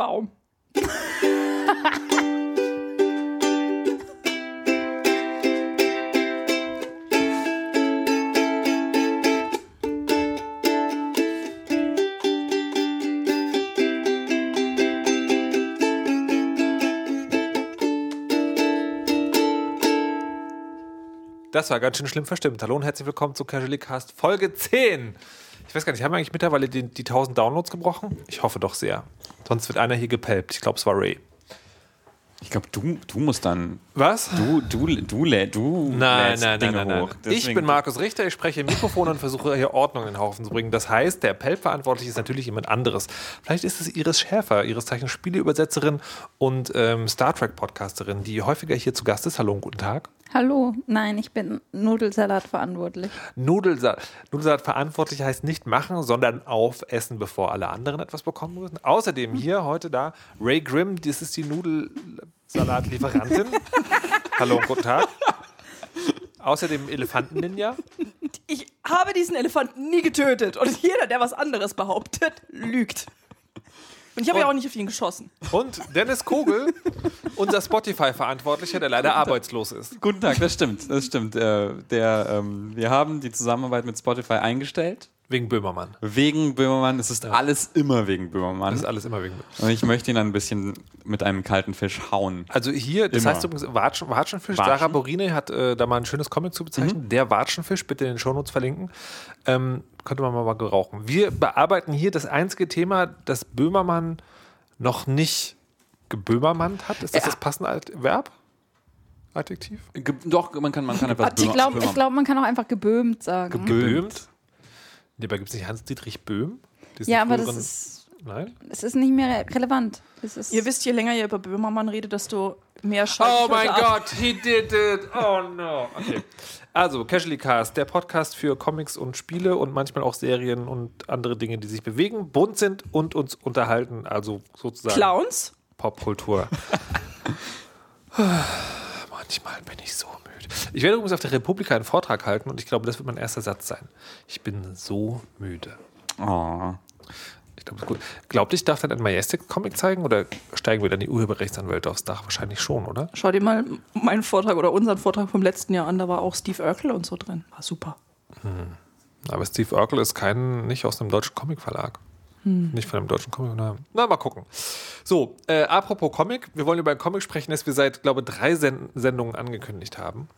Baum. Das war ganz schön schlimm verstimmt. Hallo und herzlich willkommen zu Casually Cast Folge 10. Ich weiß gar nicht, haben wir eigentlich mittlerweile die, die 1000 Downloads gebrochen? Ich hoffe doch sehr. Sonst wird einer hier gepelpt. Ich glaube, es war Ray. Ich glaube, du, du musst dann. Was? Du, du, du, lä- du Nein, nein, nein, Dinge nein, nein. hoch. Ich Deswegen- bin Markus Richter, ich spreche im Mikrofon und versuche hier Ordnung in den Haufen zu bringen. Das heißt, der Pelp-Verantwortliche ist natürlich jemand anderes. Vielleicht ist es Iris Schäfer, Ihres Zeichens Spieleübersetzerin und ähm, Star Trek-Podcasterin, die häufiger hier zu Gast ist. Hallo und guten Tag. Hallo, nein, ich bin Nudelsalat verantwortlich. Nudelsalat, Nudelsalat verantwortlich heißt nicht machen, sondern aufessen, bevor alle anderen etwas bekommen müssen. Außerdem hier heute da Ray Grimm, das ist die Nudelsalatlieferantin. Hallo und guten Tag. Außerdem Elefanten-Ninja. Ich habe diesen Elefanten nie getötet. Und jeder, der was anderes behauptet, lügt. Und ich habe ja auch nicht auf ihn geschossen. Und Dennis Kogel, unser Spotify-Verantwortlicher, der leider arbeitslos ist. Guten Tag, das stimmt. Das stimmt. Äh, der, ähm, wir haben die Zusammenarbeit mit Spotify eingestellt. Wegen Böhmermann. Wegen Böhmermann. Es ist alles immer wegen Böhmermann. Das ist alles immer wegen Böhmermann. Und ich möchte ihn ein bisschen mit einem kalten Fisch hauen. Also hier, das Immer. heißt übrigens Watschen, Watschenfisch. Watschen. Sarah Borine hat äh, da mal ein schönes Comic zu bezeichnen. Der Watschenfisch, bitte in den Shownotes verlinken. Ähm, könnte man mal gerauchen. Wir bearbeiten hier das einzige Thema, das Böhmermann noch nicht geböhmermannt hat. Ist das das passende Verb? Adjektiv? Ge doch, man kann, man kann etwas Ich glaube, glaub, man kann auch einfach geböhmt sagen. Geböhmt? Nee, aber gibt es nicht Hans-Dietrich Böhm? Diesen ja, aber das ist, Nein? es ist nicht mehr relevant. Es ist, Ihr wisst, je länger ihr über Böhmermann redet, desto mehr Oh schaltet mein. Gott, he did it. Oh no. Okay. Also, Casually Cast, der Podcast für Comics und Spiele und manchmal auch Serien und andere Dinge, die sich bewegen, bunt sind und uns unterhalten. Also sozusagen Clowns? Popkultur. Manchmal bin ich so. Ich werde übrigens auf der Republika einen Vortrag halten und ich glaube, das wird mein erster Satz sein. Ich bin so müde. Oh. Ich glaube, das ist gut. Glaubt ihr, ich darf dann einen Majestic-Comic zeigen oder steigen wir dann die Urheberrechtsanwälte aufs Dach? Wahrscheinlich schon, oder? Schau dir mal meinen Vortrag oder unseren Vortrag vom letzten Jahr an. Da war auch Steve Urkel und so drin. War super. Aber Steve Urkel ist kein, nicht aus einem deutschen Comicverlag. Nicht von einem deutschen Comic. Na, na mal gucken. So, äh, apropos Comic. Wir wollen über einen Comic sprechen, das wir seit, glaube ich, drei Sen Sendungen angekündigt haben.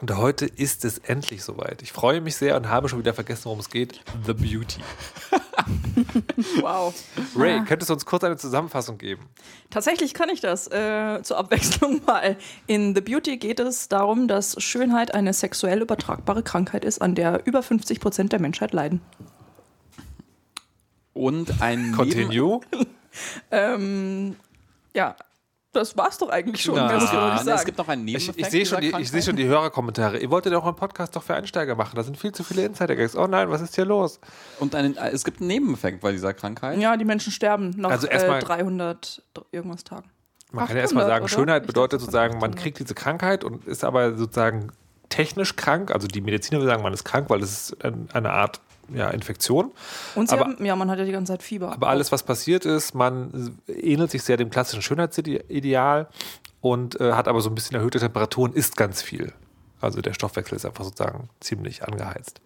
Und heute ist es endlich soweit. Ich freue mich sehr und habe schon wieder vergessen, worum es geht. The Beauty. Wow. Ray, könntest du uns kurz eine Zusammenfassung geben? Tatsächlich kann ich das äh, zur Abwechslung mal. In The Beauty geht es darum, dass Schönheit eine sexuell übertragbare Krankheit ist, an der über 50 Prozent der Menschheit leiden. Und ein Continue. Ähm, ja, das war's doch eigentlich schon. Na, ich nicht nee, es gibt noch einen Ich, Nebeneffekt. ich sehe schon, die- ich Krankheit. schon die Hörerkommentare. Ihr wolltet doch einen Podcast doch für Einsteiger machen. Da sind viel zu viele Insider-Gags. Oh nein, was ist hier los? Und einen, äh, es gibt einen Nebeneffekt bei dieser Krankheit. Ja, die Menschen sterben nach Also äh, erstmal- 300 irgendwas Tagen. Man kann ja erstmal 800, sagen, oder? Schönheit Ich bedeutet dachte, sozusagen, man 800. kriegt diese Krankheit und ist aber sozusagen technisch krank. Also die Mediziner würden sagen, man ist krank, weil es ist ein- eine Art ja, Infektion. Und sie Aber- haben, ja, man hat ja die ganze Zeit Fieber. Aber alles, was passiert ist, man ähnelt sich sehr dem klassischen Schönheitsideal und äh, hat aber so ein bisschen erhöhte Temperaturen, isst ganz viel. Also der Stoffwechsel ist einfach sozusagen ziemlich angeheizt.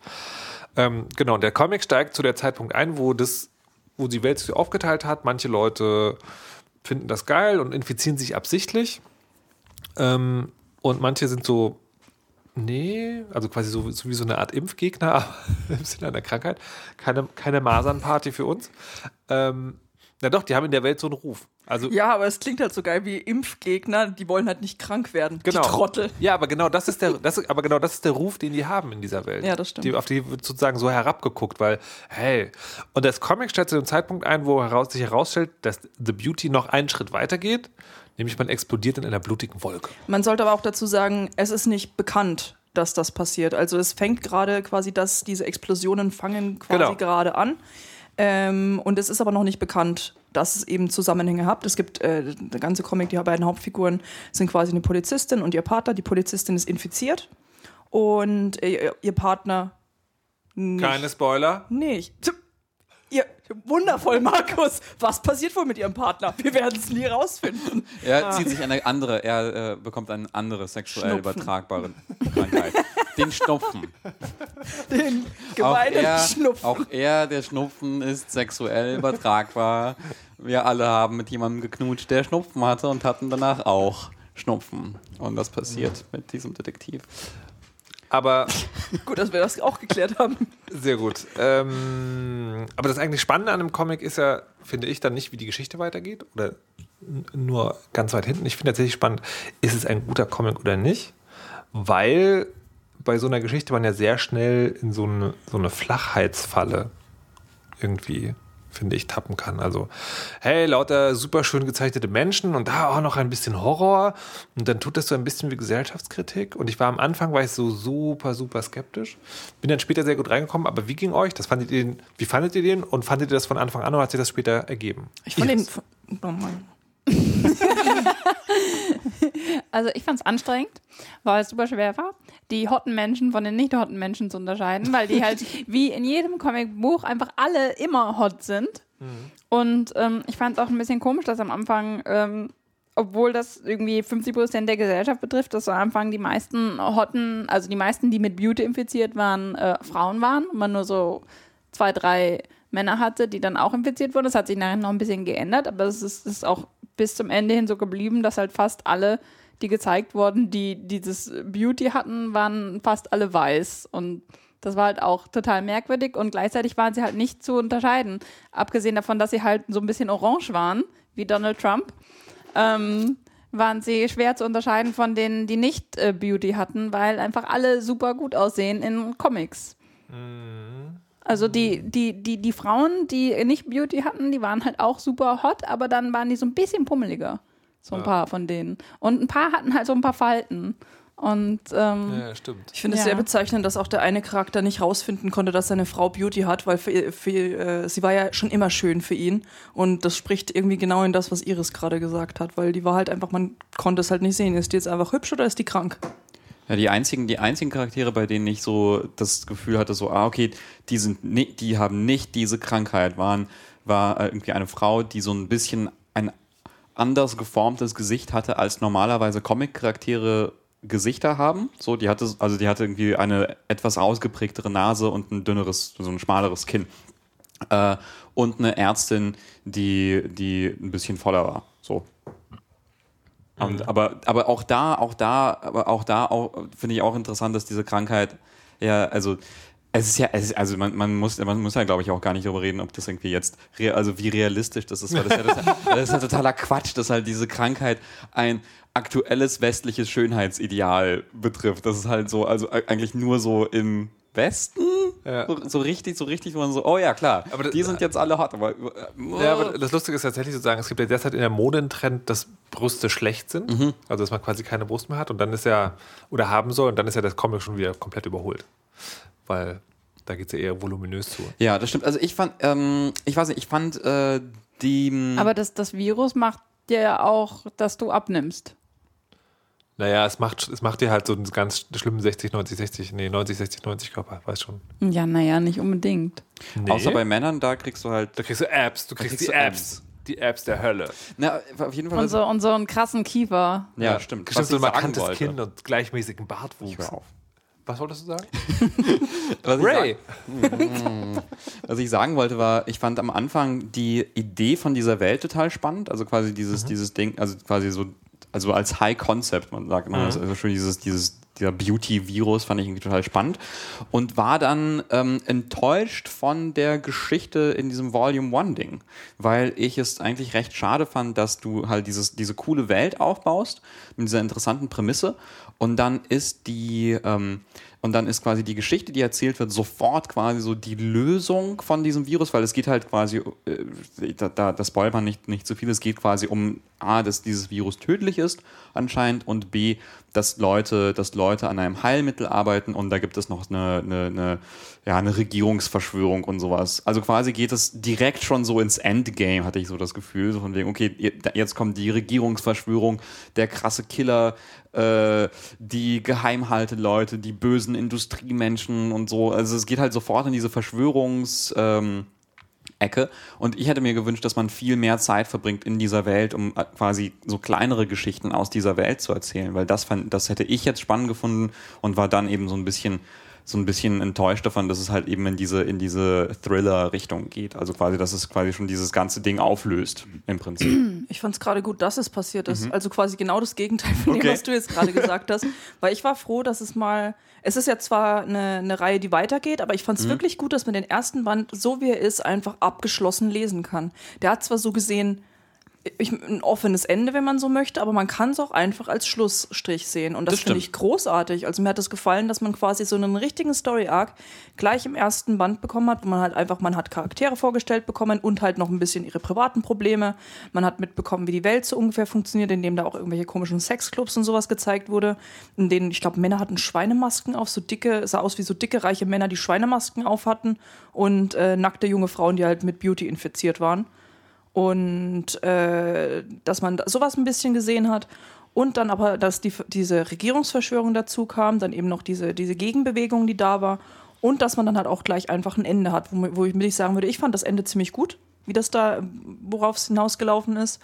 Ähm, genau, und der Comic steigt zu der Zeitpunkt ein, wo das, wo die Welt sich aufgeteilt hat. Manche Leute finden das geil und infizieren sich absichtlich. Ähm, und manche sind so, nee, also quasi so, so wie so eine Art Impfgegner, aber im Sinne einer Krankheit. Keine, keine Masernparty für uns. Ähm, na doch, die haben in der Welt so einen Ruf. Also ja, aber es klingt halt so geil wie Impfgegner, die wollen halt nicht krank werden. Genau. Die Trottel. Ja, aber genau das ist der, das aber genau das ist der Ruf, den die haben in dieser Welt. Ja, das stimmt. Die, auf die wird sozusagen so herabgeguckt, weil, hey, und das Comic stellt zu dem Zeitpunkt ein, wo heraus, sich herausstellt, dass The Beauty noch einen Schritt weiter geht, nämlich man explodiert in einer blutigen Wolke. Man sollte aber auch dazu sagen, es ist nicht bekannt, dass das passiert. Also es fängt gerade quasi, dass diese Explosionen fangen quasi Genau. gerade an. Ähm, und es ist aber noch nicht bekannt, dass es eben Zusammenhänge hat. Es gibt äh, der ganze Comic, die beiden Hauptfiguren sind quasi eine Polizistin und ihr Partner. Die Polizistin ist infiziert und äh, ihr Partner nicht. Keine Spoiler. Nicht. Ihr, wundervoll, Markus. Was passiert wohl mit Ihrem Partner? Wir werden es nie rausfinden. Er zieht sich eine andere, er äh, bekommt eine andere sexuell Schnupfen. übertragbare Krankheit. Den Schnupfen. Den Auch gemeinen er, Schnupfen. auch er, der Schnupfen, ist sexuell übertragbar. Wir alle haben mit jemandem geknutscht, der Schnupfen hatte und hatten danach auch Schnupfen. Und was passiert mit diesem Detektiv? Aber Gut, dass wir das auch geklärt haben. sehr gut. Ähm, aber das eigentlich Spannende an einem Comic ist ja, finde ich, dann nicht, wie die Geschichte weitergeht oder nur ganz weit hinten. Ich finde tatsächlich spannend, ist es ein guter Comic oder nicht? Weil bei so einer Geschichte man ja sehr schnell in so eine, so eine Flachheitsfalle irgendwie, finde ich, tappen kann. Also, hey, lauter super schön gezeichnete Menschen und da auch noch ein bisschen Horror und dann tut das so ein bisschen wie Gesellschaftskritik und ich war am Anfang, war ich so super, super skeptisch, bin dann später sehr gut reingekommen, aber wie ging euch? Das fandet ihr den, wie fandet ihr den und fandet ihr das von Anfang an oder hat sich das später ergeben? Ich fand den. Iris. Oh Mann. Also ich fand es anstrengend, weil es super schwer war, die hotten Menschen von den nicht hotten Menschen zu unterscheiden, weil die halt wie in jedem Comicbuch einfach alle immer hot sind. Und ähm, ich fand es auch ein bisschen komisch, dass am Anfang, ähm, obwohl das irgendwie 50 Prozent der Gesellschaft betrifft, dass am Anfang die meisten hotten, also die meisten, die mit Beauty infiziert waren, äh, Frauen waren man nur so zwei, drei Männer hatte, die dann auch infiziert wurden. Das hat sich nachher noch ein bisschen geändert, aber es ist, ist auch bis zum Ende hin so geblieben, dass halt fast alle, die gezeigt wurden, die dieses Beauty hatten, waren fast alle weiß. Und das war halt auch total merkwürdig und gleichzeitig waren sie halt nicht zu unterscheiden. Abgesehen davon, dass sie halt so ein bisschen orange waren, wie Donald Trump, ähm, waren sie schwer zu unterscheiden von denen, die nicht äh, Beauty hatten, weil einfach alle super gut aussehen in Comics. Also die, die, die, die Frauen, die nicht Beauty hatten, die waren halt auch super hot, aber dann waren die so ein bisschen pummeliger. So ein Ja. paar von denen. Und ein paar hatten halt so ein paar Falten. Und ähm, Ja, stimmt. Ich finde es Ja. sehr bezeichnend, dass auch der eine Charakter nicht rausfinden konnte, dass seine Frau Beauty hat, weil für, für, äh, sie war ja schon immer schön für ihn. Und das spricht irgendwie genau in das, was Iris gerade gesagt hat, weil die war halt einfach, man konnte es halt nicht sehen. Ist die jetzt einfach hübsch oder ist die krank? Ja, die einzigen, die einzigen Charaktere, bei denen ich so das Gefühl hatte, so, ah, okay, die sind ni die haben nicht diese Krankheit, waren, war äh, irgendwie eine Frau, die so ein bisschen anders geformtes Gesicht hatte, als normalerweise Comic-Charaktere Gesichter haben. So, die hatte, also die hatte irgendwie eine etwas ausgeprägtere Nase und ein dünneres, so ein schmaleres Kinn. Äh, und eine Ärztin, die, die ein bisschen voller war. So. Und, aber, aber auch da, auch da, aber auch da auch, finde ich auch interessant, dass diese Krankheit, ja, also es ist ja, es ist, also man, man muss, man muss ja, glaube ich, auch gar nicht darüber reden, ob das irgendwie jetzt, also wie realistisch das ist, weil das, ist ja, das, das ist ja totaler Quatsch, dass halt diese Krankheit ein aktuelles westliches Schönheitsideal betrifft. Das ist halt so, also eigentlich nur so im Westen, Ja. so, so richtig, so richtig, wo man so, oh ja, klar, Aber das- die sind jetzt alle hot, aber, Ja, aber das Lustige ist tatsächlich sozusagen, es gibt ja derzeit in der Mode einen Trend, dass Brüste schlecht sind. Also, dass man quasi keine Brust mehr hat und dann ist ja, oder haben soll, und dann ist ja das Comic schon wieder komplett überholt. Weil da geht es ja eher voluminös zu. Ja, das stimmt. Also ich fand, ähm, ich weiß nicht, ich fand äh, die. aber das, das Virus macht dir ja auch, dass du abnimmst. Naja, es macht, es macht dir halt so einen ganz schlimmen 60, 90, 60, nee, 90, 60, 90 Körper, weiß schon. Ja, naja, nicht unbedingt. Nee. Außer bei Männern, da kriegst du halt. da kriegst du Apps, du kriegst, kriegst die du Apps. Die Apps der Hölle. Na, auf jeden Fall. Und so, und so einen krassen Kiefer. ja, stimmt. Stimmt, so ein ich markantes Kinn und gleichmäßigen Bartwuchs. Hör auf. Was wolltest du sagen? Was ich, Ray! sag, was ich sagen wollte, war, ich fand am Anfang die Idee von dieser Welt total spannend. Also quasi dieses, dieses Ding, also quasi so, also als High Concept, man sagt immer, also schon dieses, dieses, dieser Beauty-Virus fand ich irgendwie total spannend und war dann ähm, enttäuscht von der Geschichte in diesem Volume One-Ding, weil ich es eigentlich recht schade fand, dass du halt dieses, diese coole Welt aufbaust mit dieser interessanten Prämisse und dann ist die ähm, und dann ist quasi die Geschichte, die erzählt wird, sofort quasi so die Lösung von diesem Virus, weil es geht halt quasi, äh, da, da das spoilert man nicht, nicht zu viel, es geht quasi um A, dass dieses Virus tödlich ist anscheinend und B, dass Leute, dass Leute an einem Heilmittel arbeiten und da gibt es noch eine, eine, eine, ja, eine Regierungsverschwörung und sowas. Also quasi geht es direkt schon so ins Endgame, hatte ich so das Gefühl, so von wegen, okay, jetzt kommt die Regierungsverschwörung, der krasse Killer, äh, die Geheimhalteleute, die bösen Industriemenschen und so. Also es geht halt sofort in diese Verschwörungs... Ähm, Ecke. Und ich hätte mir gewünscht, dass man viel mehr Zeit verbringt in dieser Welt, um äh, quasi so kleinere Geschichten aus dieser Welt zu erzählen, weil das fand, das hätte ich jetzt spannend gefunden und war dann eben so ein bisschen so ein bisschen enttäuscht davon, dass es halt eben in diese, in diese Thriller-Richtung geht. Also quasi, dass es quasi schon dieses ganze Ding auflöst, im Prinzip. Ich fand es gerade gut, dass es passiert ist. Also quasi genau das Gegenteil von dem, Okay. was du jetzt gerade gesagt hast. Weil ich war froh, dass es mal. Es ist ja zwar eine, eine Reihe, die weitergeht, aber ich fand es wirklich gut, dass man den ersten Band, so wie er ist, einfach abgeschlossen lesen kann. Der hat zwar so gesehen ich, ein offenes Ende, wenn man so möchte, aber man kann es auch einfach als Schlussstrich sehen. Und das, Das finde ich großartig. Also mir hat es gefallen, dass man quasi so einen richtigen Story-Arc gleich im ersten Band bekommen hat, wo man halt einfach, man hat Charaktere vorgestellt bekommen und halt noch ein bisschen ihre privaten Probleme. Man hat mitbekommen, wie die Welt so ungefähr funktioniert, indem da auch irgendwelche komischen Sexclubs und sowas gezeigt wurde, in denen, ich glaube, Männer hatten Schweinemasken auf, so dicke, sah aus wie so dicke, reiche Männer, die Schweinemasken auf hatten und äh, nackte junge Frauen, die halt mit Beauty infiziert waren und äh, dass man sowas ein bisschen gesehen hat. Und dann aber, dass die, diese Regierungsverschwörung dazu kam, dann eben noch diese, diese Gegenbewegung, die da war. Und dass man dann halt auch gleich einfach ein Ende hat, wo, wo ich, ich sagen würde, ich fand das Ende ziemlich gut, wie das da, worauf es hinausgelaufen ist.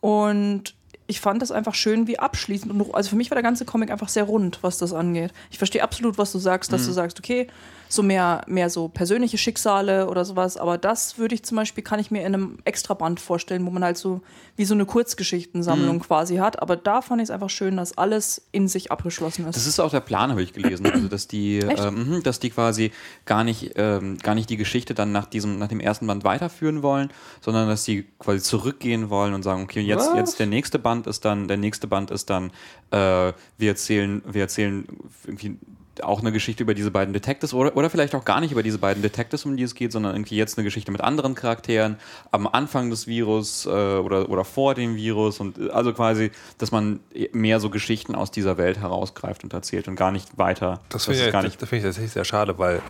Und ich fand das einfach schön wie abschließend. Und also für mich war der ganze Comic einfach sehr rund, was das angeht. Ich verstehe absolut, was du sagst, dass du sagst, okay, so mehr, mehr so persönliche Schicksale oder sowas. Aber das würde ich zum Beispiel, kann ich mir in einem Extraband vorstellen, wo man halt so wie so eine Kurzgeschichtensammlung quasi hat. Aber da fand ich es einfach schön, dass alles in sich abgeschlossen ist. Das ist auch der Plan, habe ich gelesen. Also dass die, ähm, mhm, dass die quasi gar nicht, ähm, gar nicht die Geschichte dann nach diesem, nach dem ersten Band weiterführen wollen, sondern dass die quasi zurückgehen wollen und sagen, okay, jetzt, Was? jetzt der nächste Band ist dann, der nächste Band ist dann, äh, wir erzählen, wir erzählen irgendwie auch eine Geschichte über diese beiden Detectives oder, oder vielleicht auch gar nicht über diese beiden Detectives, um die es geht, sondern irgendwie jetzt eine Geschichte mit anderen Charakteren am Anfang des Virus äh, oder, oder vor dem Virus und äh, also quasi, dass man mehr so Geschichten aus dieser Welt herausgreift und erzählt und gar nicht weiter. Das finde ich, das, das finde ich tatsächlich sehr schade, weil,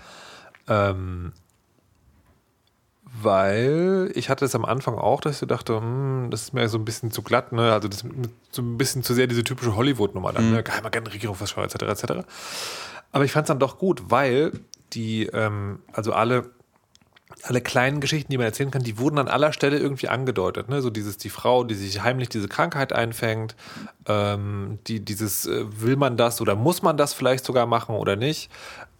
ähm, weil ich hatte es am Anfang auch, dass ich dachte, hm, das ist mir so ein bisschen zu glatt, ne? Also das so ein bisschen zu sehr diese typische Hollywood-Nummer dann, ne? Geheimer Regierungsverschwörer etc. etc. Aber ich fand es dann doch gut, weil die, ähm, also alle alle kleinen Geschichten, die man erzählen kann, die wurden an aller Stelle irgendwie angedeutet. Ne? So dieses, die Frau, die sich heimlich diese Krankheit einfängt, ähm, die, dieses, äh, will man das oder muss man das vielleicht sogar machen oder nicht?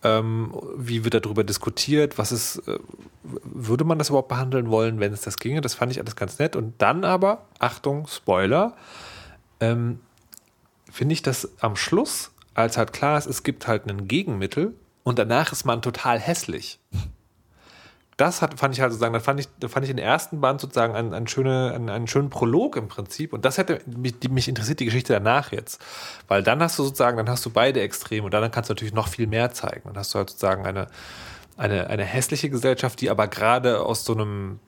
Ähm, wie wird darüber diskutiert? Was ist, äh, würde man das überhaupt behandeln wollen, wenn es das ginge? Das fand ich alles ganz nett. Und dann aber, Achtung, Spoiler, ähm, finde ich das am Schluss, als halt klar ist, es gibt halt ein Gegenmittel und danach ist man total hässlich das hat, fand ich halt sozusagen, da fand ich, da fand ich den ersten Band sozusagen einen, einen, schöne, einen, einen schönen Prolog im Prinzip. Und das hätte mich, die, mich interessiert die Geschichte danach jetzt. Weil dann hast du sozusagen, dann hast du beide Extreme und dann kannst du natürlich noch viel mehr zeigen. Dann hast du halt sozusagen eine, eine, eine hässliche Gesellschaft, die aber gerade aus so einem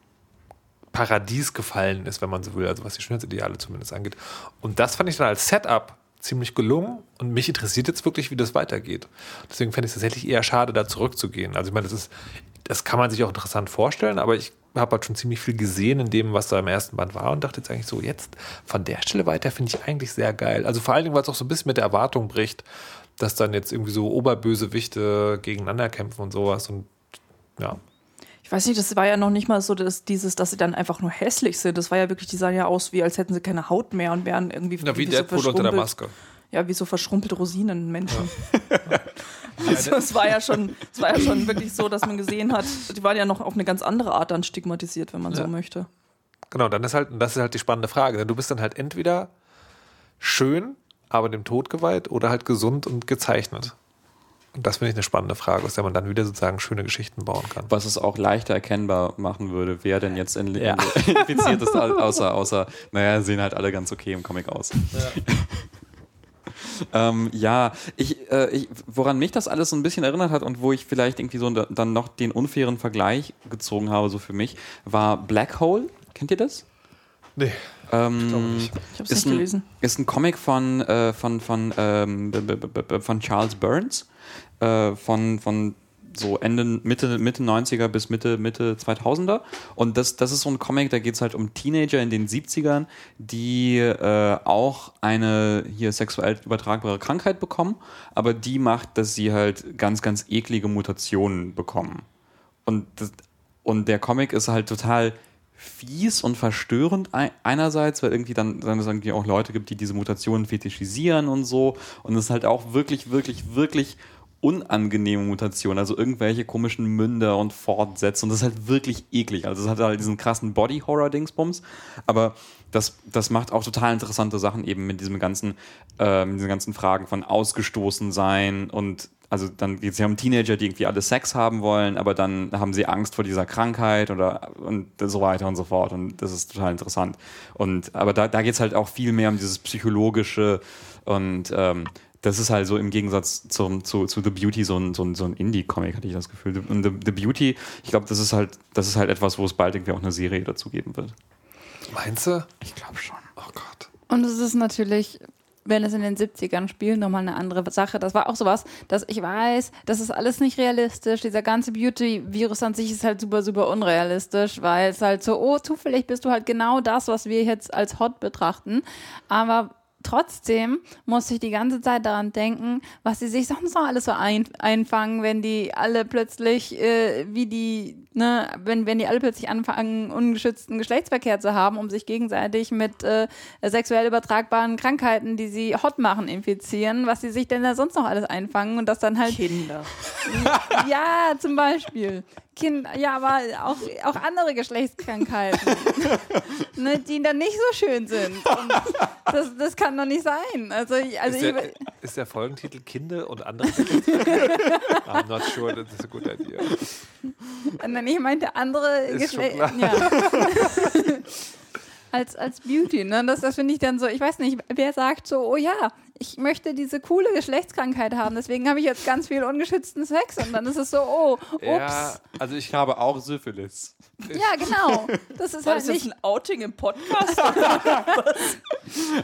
Paradies gefallen ist, wenn man so will, also was die Schönheitsideale zumindest angeht. Und das fand ich dann als Setup ziemlich gelungen und mich interessiert jetzt wirklich, wie das weitergeht. Deswegen fände ich es tatsächlich eher schade, da zurückzugehen. Also ich meine, das ist, das kann man sich auch interessant vorstellen, aber ich habe halt schon ziemlich viel gesehen in dem, was da im ersten Band war und dachte jetzt eigentlich so, jetzt von der Stelle weiter finde ich eigentlich sehr geil. Also vor allen Dingen, weil es auch so ein bisschen mit der Erwartung bricht, dass dann jetzt irgendwie so Oberbösewichte gegeneinander kämpfen und sowas und ja. Ich weiß nicht, das war ja noch nicht mal so, dass dieses, dass sie dann einfach nur hässlich sind. Das war ja wirklich, die sahen ja aus, wie als hätten sie keine Haut mehr und wären irgendwie Ja, wie so Deadpool unter der. Maske. Ja, wie so verschrumpelte Rosinen Menschen. also es war ja schon, es war ja schon wirklich so, dass man gesehen hat, die waren ja noch auf eine ganz andere Art dann stigmatisiert, wenn man so möchte. Genau, dann ist halt, das ist halt die spannende Frage. Denn du bist dann halt entweder schön, aber dem Tod geweiht, oder halt gesund und gezeichnet. Und das finde ich eine spannende Frage, aus der man dann wieder sozusagen schöne Geschichten bauen kann. Was es auch leichter erkennbar machen würde, wer denn jetzt in, Ja. in, infiziert ist, außer, außer, naja, sehen halt alle ganz okay im Comic aus. ähm, ja, ich, äh, ich, woran mich das alles so ein bisschen erinnert hat und wo ich vielleicht irgendwie so da- dann noch den unfairen Vergleich gezogen habe, so für mich, war Black Hole. Kennt ihr das? Nee, Ähm, glaube nicht. Ich habe es ist nicht ein, gelesen. Ist ein Comic von, äh, von, von, ähm, von Charles Burns, äh, von, von so Ende, Mitte, Mitte 90er bis Mitte, Mitte 2000er. Und das, das ist so ein Comic, da geht es halt um Teenager in den 70ern, die äh, auch eine hier sexuell übertragbare Krankheit bekommen, aber die macht, dass sie halt ganz, ganz eklige Mutationen bekommen. Und das, und der Comic ist halt total fies und verstörend einerseits, weil irgendwie dann, dann es irgendwie auch Leute gibt, die diese Mutationen fetischisieren und so. Und es ist halt auch wirklich, wirklich, wirklich unangenehme Mutationen, also irgendwelche komischen Münder und Fortsätze. Und das ist halt wirklich eklig. Also es hat halt diesen krassen Body-Horror-Dingsbums. Aber das, das macht auch total interessante Sachen eben mit diesem ganzen, äh, mit diesen ganzen Fragen von ausgestoßen sein und also dann geht es ja um Teenager, die irgendwie alle Sex haben wollen, aber dann haben sie Angst vor dieser Krankheit oder und so weiter und so fort. Und das ist total interessant. Und aber da, da geht es halt auch viel mehr um dieses psychologische und ähm, das ist halt so im Gegensatz zum, zu, zu The Beauty so ein, so ein, so ein Indie-Comic, hatte ich das Gefühl. Und The, The Beauty, ich glaube, das ist halt, das ist halt etwas, wo es bald irgendwie auch eine Serie dazu geben wird. Meinst du? Ich glaube schon. Oh Gott. Und es ist natürlich wenn es in den 70ern spielt, nochmal eine andere Sache. Das war auch sowas, dass ich weiß, das ist alles nicht realistisch. Dieser ganze Beauty-Virus an sich ist halt super, super unrealistisch, weil es halt so, oh, zufällig bist du halt genau das, was wir jetzt als hot betrachten. Aber trotzdem muss ich die ganze Zeit daran denken, was sie sich sonst noch alles so ein, einfangen, wenn die alle plötzlich, äh, wie die, ne, wenn, wenn die alle plötzlich anfangen, ungeschützten Geschlechtsverkehr zu haben, um sich gegenseitig mit äh, sexuell übertragbaren Krankheiten, die sie hot machen, infizieren, was sie sich denn da sonst noch alles einfangen und das dann halt. Kinder. Ja, zum Beispiel. Kind, ja, aber auch, auch andere Geschlechtskrankheiten, ne, die dann nicht so schön sind. Das, das kann doch nicht sein. Also, also ist, der, ich, ist der Folgentitel Kinder und andere I'm not sure, das ist a good idea. Nein, ich meinte andere Geschlechter. Ja. als, als Beauty, ne? Das, das finde ich dann so, ich weiß nicht, wer sagt so, oh ja, ich möchte diese coole Geschlechtskrankheit haben, deswegen habe ich jetzt ganz viel ungeschützten Sex und dann ist es so, oh, ups. Ja, also ich habe auch Syphilis. Ja, genau. Das ist War halt das jetzt nicht. ein Outing im Podcast?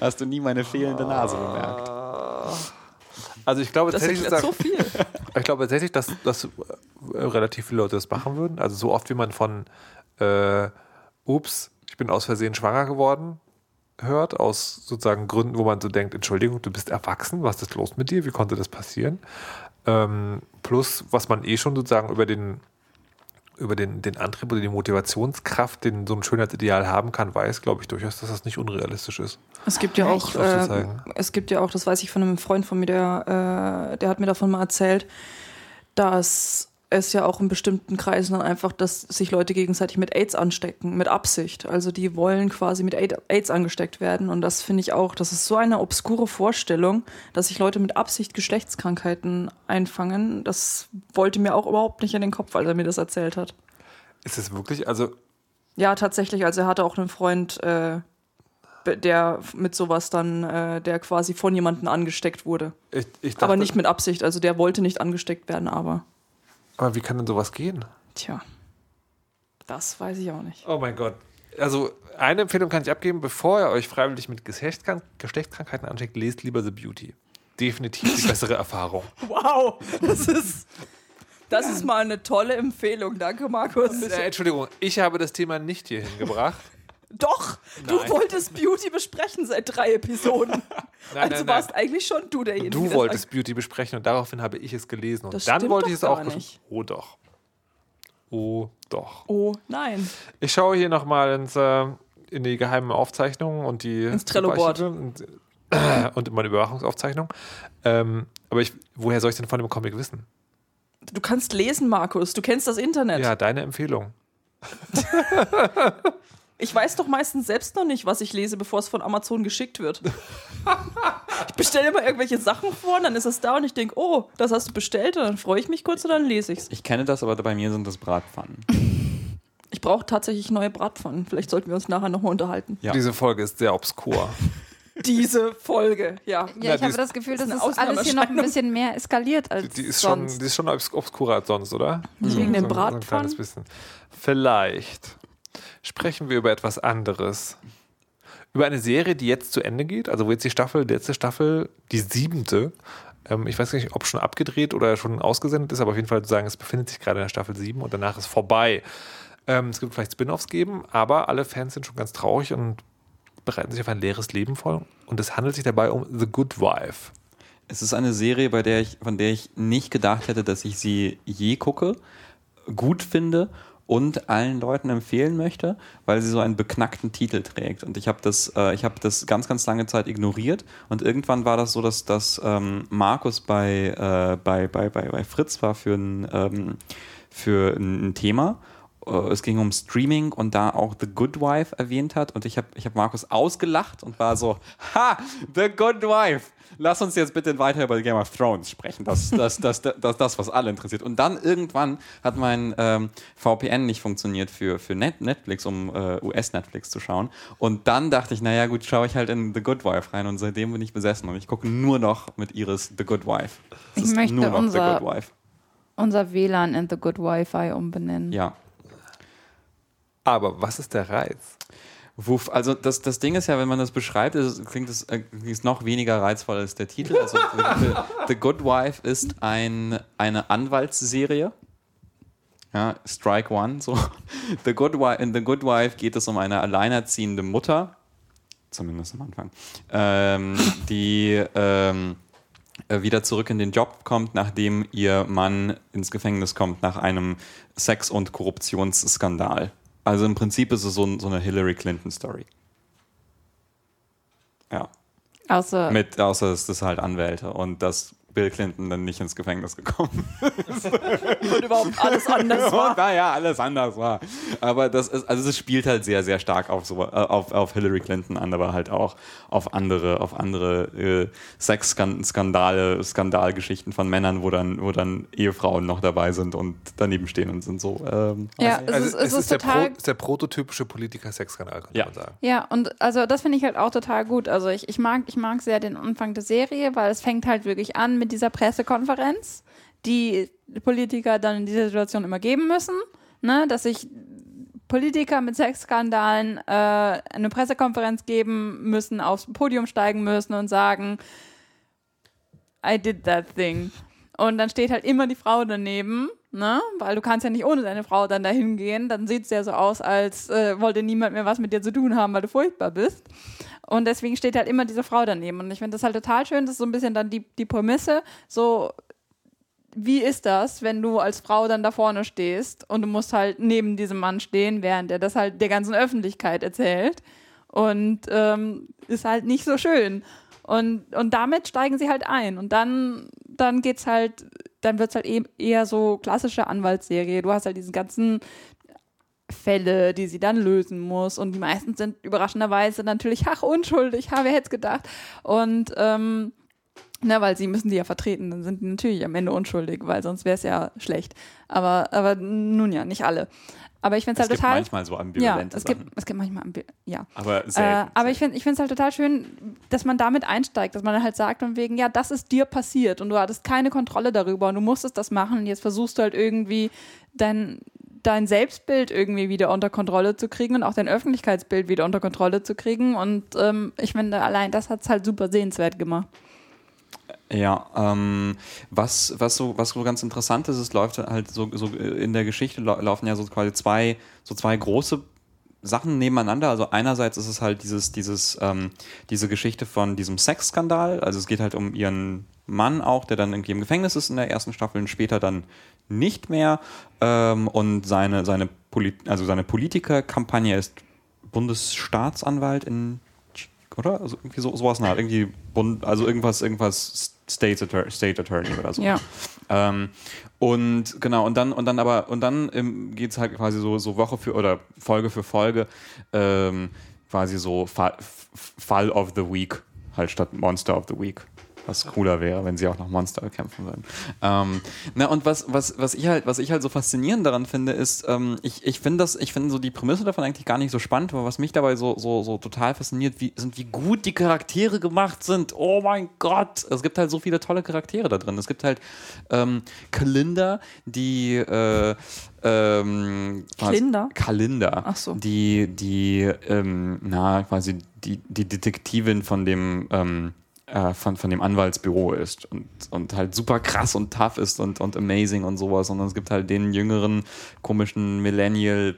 Hast du nie meine fehlende Nase bemerkt? Also ich glaube Das tatsächlich, erklärt so viel. ich glaube tatsächlich, dass, dass äh, relativ viele Leute das machen würden. Also so oft wie man von äh, Ups, ich bin aus Versehen schwanger geworden hört, aus sozusagen Gründen, wo man so denkt, Entschuldigung, du bist erwachsen, was ist los mit dir, wie konnte das passieren? Ähm, plus, was man eh schon sozusagen über den über den, den Antrieb oder die Motivationskraft, den so ein Schönheitsideal haben kann, weiß, glaube ich, durchaus, dass das nicht unrealistisch ist. Es gibt ja auch, äh, es gibt ja auch, das weiß ich von einem Freund von mir, der, äh, der hat mir davon mal erzählt, dass es ja auch in bestimmten Kreisen dann einfach, dass sich Leute gegenseitig mit AIDS anstecken, mit Absicht. Also die wollen quasi mit Aid- AIDS angesteckt werden. Und das finde ich auch, das ist so eine obskure Vorstellung, dass sich Leute mit Absicht Geschlechtskrankheiten einfangen. Das wollte mir auch überhaupt nicht in den Kopf, als er mir das erzählt hat. Ist es wirklich, also Ja, tatsächlich. Also er hatte auch einen Freund, äh, der mit sowas dann, äh, der quasi von jemandem angesteckt wurde. ich, ich dachte, aber nicht mit Absicht. Also der wollte nicht angesteckt werden, aber aber wie kann denn sowas gehen? tja, das weiß ich auch nicht. Oh mein Gott. Also eine Empfehlung kann ich abgeben, bevor ihr euch freiwillig mit Geschlechtskrank Geschlechtskrankheiten ansteckt, lest lieber The Beauty. Definitiv die bessere Erfahrung. Wow, das ist, das ist mal eine tolle Empfehlung. Danke, Markus. Äh, Entschuldigung, ich habe das Thema nicht hier hingebracht. Doch, du Nein. wolltest Beauty besprechen seit drei Episoden. Nein, also nein, warst nein. eigentlich schon du derjenige. Du wolltest sagt, Beauty besprechen und daraufhin habe ich es gelesen. Und Das dann wollte ich es auch nicht. Oh doch. Oh doch. Oh nein. Ich schaue hier nochmal ins, äh, in die geheimen Aufzeichnungen und die Ins Trello-Board. Und, äh, und in meine Überwachungsaufzeichnung. Ähm, aber ich, woher soll ich denn von dem Comic wissen? Du kannst lesen, Markus. Du kennst das Internet. Ja, deine Empfehlung. Ich weiß doch meistens selbst noch nicht, was ich lese, bevor es von Amazon geschickt wird. ich bestelle immer irgendwelche Sachen vor und dann ist es da und ich denke, oh, das hast du bestellt und dann freue ich mich kurz und dann lese ich's. Ich kenne das, aber bei mir sind das Bratpfannen. Ich brauche tatsächlich neue Bratpfannen. Vielleicht sollten wir uns nachher nochmal unterhalten. Ja. Diese Folge ist sehr obskur. Diese Folge, ja. Ja, ich die habe ist- das Gefühl, ist dass es alles hier noch ein bisschen mehr eskaliert als Die ist schon, sonst. die ist schon obs obskurer als sonst, oder? Nicht wegen den So- so ein Bratpfannen? kleines bisschen. Vielleicht sprechen wir über etwas anderes. Über eine Serie, die jetzt zu Ende geht, also wo jetzt die Staffel, die letzte Staffel, die siebente, ähm, ich weiß nicht, ob schon abgedreht oder schon ausgesendet ist, aber auf jeden Fall zu sagen, es befindet sich gerade in der Staffel 7 und danach ist vorbei. Ähm, es gibt vielleicht Spin-offs geben, aber alle Fans sind schon ganz traurig und bereiten sich auf ein leeres Leben vor. Und es handelt sich dabei um The Good Wife. Es ist eine Serie, bei der ich, von der ich nicht gedacht hätte, dass ich sie je gucke, gut finde und allen Leuten empfehlen möchte, weil sie so einen beknackten Titel trägt. Und ich habe das, äh, ich das ganz, ganz lange Zeit ignoriert. Und irgendwann war das so, dass, dass ähm, Markus bei, äh, bei, bei, bei, bei Fritz war für ein, ähm, für ein Thema es ging um Streaming und da auch The Good Wife erwähnt hat und ich habe ich hab Markus ausgelacht und war so, ha, The Good Wife. Lass uns jetzt bitte weiter über Game of Thrones sprechen. Das ist das, das, das, das, das, was alle interessiert. Und dann irgendwann hat mein ähm, VPN nicht funktioniert für, für Net Netflix, um äh, US-Netflix zu schauen. Und dann dachte ich, naja gut, schaue ich halt in The Good Wife rein und seitdem bin ich besessen und ich gucke nur noch mit Iris The Good Wife. Es ich möchte unser, unser WLAN in The Good Wi-Fi umbenennen. Ja, aber was ist der Reiz? Wuff, also das, das Ding ist ja, wenn man das beschreibt, ist, klingt es äh, noch weniger reizvoll als der Titel. Also The, The Good Wife ist ein, eine Anwaltsserie. Ja, Strike One. So. The Good Wife, in The Good Wife geht es um eine alleinerziehende Mutter, zumindest am Anfang, ähm, die ähm, äh, wieder zurück in den Job kommt, nachdem ihr Mann ins Gefängnis kommt nach einem Sex- und Korruptionsskandal. Also im Prinzip ist es so, so eine Hillary Clinton-Story. Ja. Außer. Mit, außer es ist halt Anwälte und das Bill Clinton dann nicht ins Gefängnis gekommen ist. und überhaupt alles anders war. Naja, alles anders war. Aber das ist, also es spielt halt sehr, sehr stark auf, so, äh, auf, auf Hillary Clinton an, aber halt auch auf andere, auf andere äh, Sexskandale, Skandalgeschichten von Männern, wo dann, wo dann Ehefrauen noch dabei sind und daneben stehen und sind so. Ähm, ja, also, es ist, es, es ist, ist, der, Pro, ist der prototypische Politiker-Sexskandal, könnte ja. man sagen. Ja, und also das finde ich halt auch total gut. Also ich, ich mag, ich mag sehr den Anfang der Serie, weil es fängt halt wirklich an mit dieser Pressekonferenz, die Politiker dann in dieser Situation immer geben müssen, ne, dass sich Politiker mit Sexskandalen äh, eine Pressekonferenz geben müssen, aufs Podium steigen müssen und sagen, I did that thing. Und dann steht halt immer die Frau daneben, ne? Weil du kannst ja nicht ohne deine Frau dann dahin gehen. Dann sieht es ja so aus, als äh, wollte niemand mehr was mit dir zu tun haben, weil du furchtbar bist. Und deswegen steht halt immer diese Frau daneben. Und ich finde das halt total schön. Das ist so ein bisschen dann die, die Prämisse. So, wie ist das, wenn du als Frau dann da vorne stehst und du musst halt neben diesem Mann stehen, während er das halt der ganzen Öffentlichkeit erzählt. Und ähm, ist halt nicht so schön. Und, und damit steigen sie halt ein. Und dann, dann geht's halt, dann wird's halt eher so klassische Anwaltsserie. Du hast halt diesen ganzen Fälle, die sie dann lösen muss. Und die meisten sind überraschenderweise natürlich, ach, unschuldig, ha, wer hätte gedacht. Und ähm, na, weil sie müssen die ja vertreten, dann sind die natürlich am Ende unschuldig, weil sonst wäre es ja schlecht. Aber, aber nun ja, nicht alle. Aber ich finde es halt total. Es gibt manchmal so ambivalente ja, es gibt, es gibt manchmal ja. Aber selten, äh, aber ich finde, ich finde es halt total schön, dass man damit einsteigt, dass man halt sagt von wegen, ja, das ist dir passiert und du hattest keine Kontrolle darüber und du musstest das machen und jetzt versuchst du halt irgendwie dein dein Selbstbild irgendwie wieder unter Kontrolle zu kriegen und auch dein Öffentlichkeitsbild wieder unter Kontrolle zu kriegen. Und ähm, ich finde, allein das hat es halt super sehenswert gemacht. Ja, ähm, was, was, so, was so ganz interessant ist, es läuft halt so, so in der Geschichte laufen ja so quasi zwei, so zwei große Sachen nebeneinander. Also einerseits ist es halt dieses, dieses, ähm, diese Geschichte von diesem Sexskandal. Also es geht halt um ihren Mann auch, der dann irgendwie im Gefängnis ist in der ersten Staffel und später dann nicht mehr. Ähm, und seine, seine, Polit also seine Politikerkampagne ist Bundesstaatsanwalt in oder? Also irgendwie so, sowas nach, irgendwie Bund, also irgendwas, irgendwas State, Attorney, State Attorney oder so. Ja. Ähm, und genau, und dann, und dann aber, und dann ähm, geht es halt quasi so, so Woche für oder Folge für Folge, ähm, quasi so Fall, Fall of the Week, halt statt Monster of the Week was cooler wäre, wenn sie auch noch Monster kämpfen würden. Ähm, na, und was, was, was, ich halt, was ich halt so faszinierend daran finde, ist, ähm, ich, ich finde das, ich finde so die Prämisse davon eigentlich gar nicht so spannend, aber was mich dabei so, so, so total fasziniert, wie, sind, wie gut die Charaktere gemacht sind. Oh mein Gott! Es gibt halt so viele tolle Charaktere da drin. Es gibt halt ähm, Kalinda, die äh, ähm, Kalinda? Kalinda. Ach so. Die, die, ähm, na, quasi die, die Detektivin von dem, ähm, äh, von, von dem Anwaltsbüro ist und, und halt super krass und tough ist und, und amazing und sowas. Und es gibt halt den jüngeren, komischen Millennial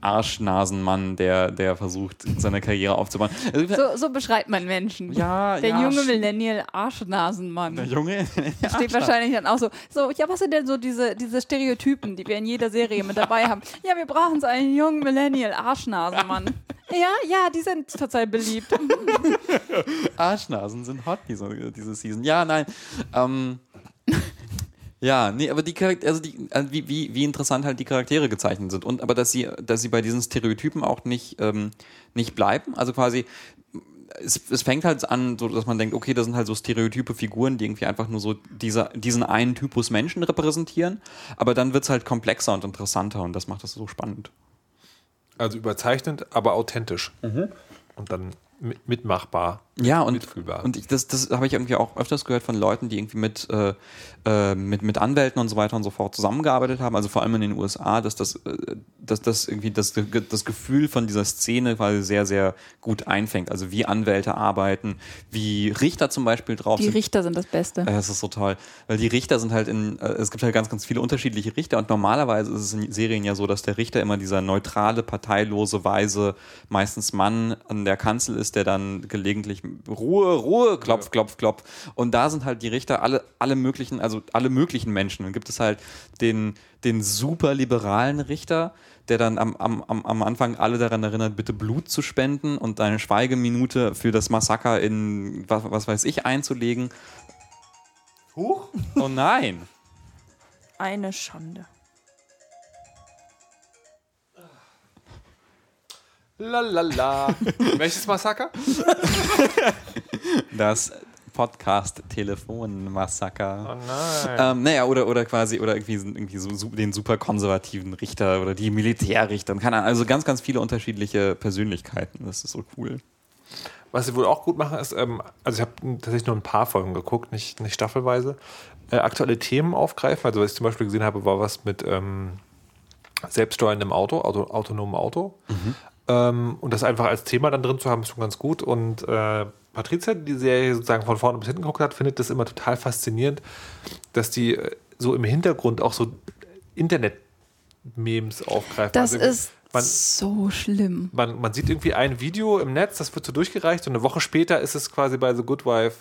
Arschnasenmann, der, der versucht, seine Karriere aufzubauen. Also, So, so beschreibt man Menschen. ja, Der ja, junge Millennial Arschnasenmann. Der Junge? Steht wahrscheinlich dann auch so, so, ja, was sind denn so diese, diese Stereotypen, die wir in jeder Serie mit dabei haben? Ja, wir brauchen so einen jungen Millennial Arschnasenmann. Ja, ja, die sind zurzeit beliebt. Arschnasen sind hot diese, diese Season. Ja, nein. Ähm, ja, nee, aber die Charaktere, also die, äh, wie, wie, wie interessant halt die Charaktere gezeichnet sind. Und aber dass sie, dass sie bei diesen Stereotypen auch nicht, ähm, nicht bleiben. Also quasi, es, es fängt halt an, so dass man denkt, okay, das sind halt so stereotype Figuren, die irgendwie einfach nur so dieser, diesen einen Typus Menschen repräsentieren. Aber dann wird's halt komplexer und interessanter und das macht das so spannend. Also überzeichnend, aber authentisch. Und dann mitmachbar. Ja, und, mitfühlbar. und ich, das, das habe ich irgendwie auch öfters gehört von Leuten, die irgendwie mit, äh, äh, mit, mit Anwälten und so weiter und so fort zusammengearbeitet haben, also vor allem in den USA, dass das, äh, dass das irgendwie das, das Gefühl von dieser Szene quasi sehr, sehr gut einfängt. Also wie Anwälte arbeiten, wie Richter zum Beispiel drauf Die sind. Richter sind das Beste. Ja, Das ist so toll, weil die Richter sind halt in, äh, es gibt halt ganz, ganz viele unterschiedliche Richter und normalerweise ist es in Serien ja so, dass der Richter immer dieser neutrale, parteilose, weise, meistens Mann an der Kanzel ist, der dann gelegentlich Ruhe, Ruhe, klopf, klopf, klopf. Und da sind halt die Richter alle, alle möglichen, also alle möglichen Menschen. Dann gibt es halt den, den super liberalen Richter, der dann am, am, am am Anfang alle daran erinnert, bitte Blut zu spenden und eine Schweigeminute für das Massaker in was, was weiß ich einzulegen. Huch. Oh nein. Eine Schande. Lalala. Welches Massaker? Das Podcast-Telefon-Massaker. Oh nein. Ähm, naja, oder, oder quasi, oder irgendwie, so- irgendwie so, so den super konservativen Richter oder die Militärrichter. Keine Ahnung, also ganz, ganz viele unterschiedliche Persönlichkeiten. Das ist so cool. Was sie wohl auch gut machen, ist, ähm, also ich habe tatsächlich nur ein paar Folgen geguckt, nicht, nicht staffelweise, äh, aktuelle Themen aufgreifen. Also was ich zum Beispiel gesehen habe, war was mit ähm, selbststeuerndem Auto, Auto autonomem Auto. Ähm, und das einfach als Thema dann drin zu haben, ist schon ganz gut. Und äh, Patricia, die die Serie sozusagen von vorne bis hinten geguckt hat, findet das immer total faszinierend, dass die äh, so im Hintergrund auch so Internet-Memes aufgreifen. Das Also ist man, so schlimm. man, man sieht irgendwie ein Video im Netz, das wird so durchgereicht und eine Woche später ist es quasi bei The Good Wife,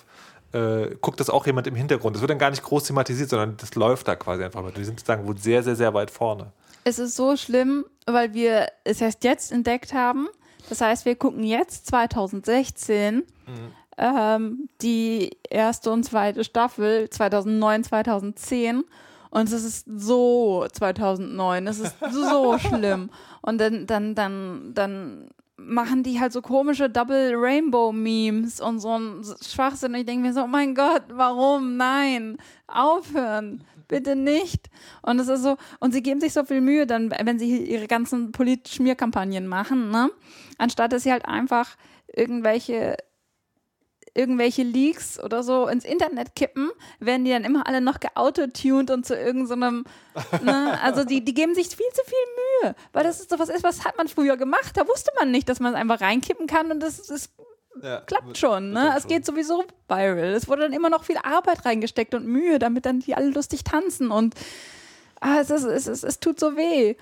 äh, guckt das auch jemand im Hintergrund. Das wird dann gar nicht groß thematisiert, sondern das läuft da quasi einfach mit. Die sind sozusagen wohl sehr, sehr, sehr weit vorne. Es ist so schlimm, weil wir es erst jetzt entdeckt haben. Das heißt, wir gucken jetzt 2016 ähm, die erste und zweite Staffel 2009, 2010 und es ist so 2009, es ist so schlimm. Und dann dann dann dann machen die halt so komische Double Rainbow Memes und so ein Schwachsinn. Und ich denke mir so, oh mein Gott, warum? Nein, aufhören, bitte nicht. Und es ist so, und sie geben sich so viel Mühe dann, wenn sie ihre ganzen Polit-Schmierkampagnen machen, ne? Anstatt dass sie halt einfach irgendwelche irgendwelche Leaks oder so ins Internet kippen, werden die dann immer alle noch geautotuned und zu irgendeinem, ne, also die, die geben sich viel zu viel Mühe, weil das ist so was ist, was hat man früher gemacht, da wusste man nicht, dass man es einfach reinkippen kann und das, das klappt schon, ne? Es geht sowieso viral. Es wurde dann immer noch viel Arbeit reingesteckt und Mühe, damit dann die alle lustig tanzen und ah, es, ist, es, ist, es tut so weh.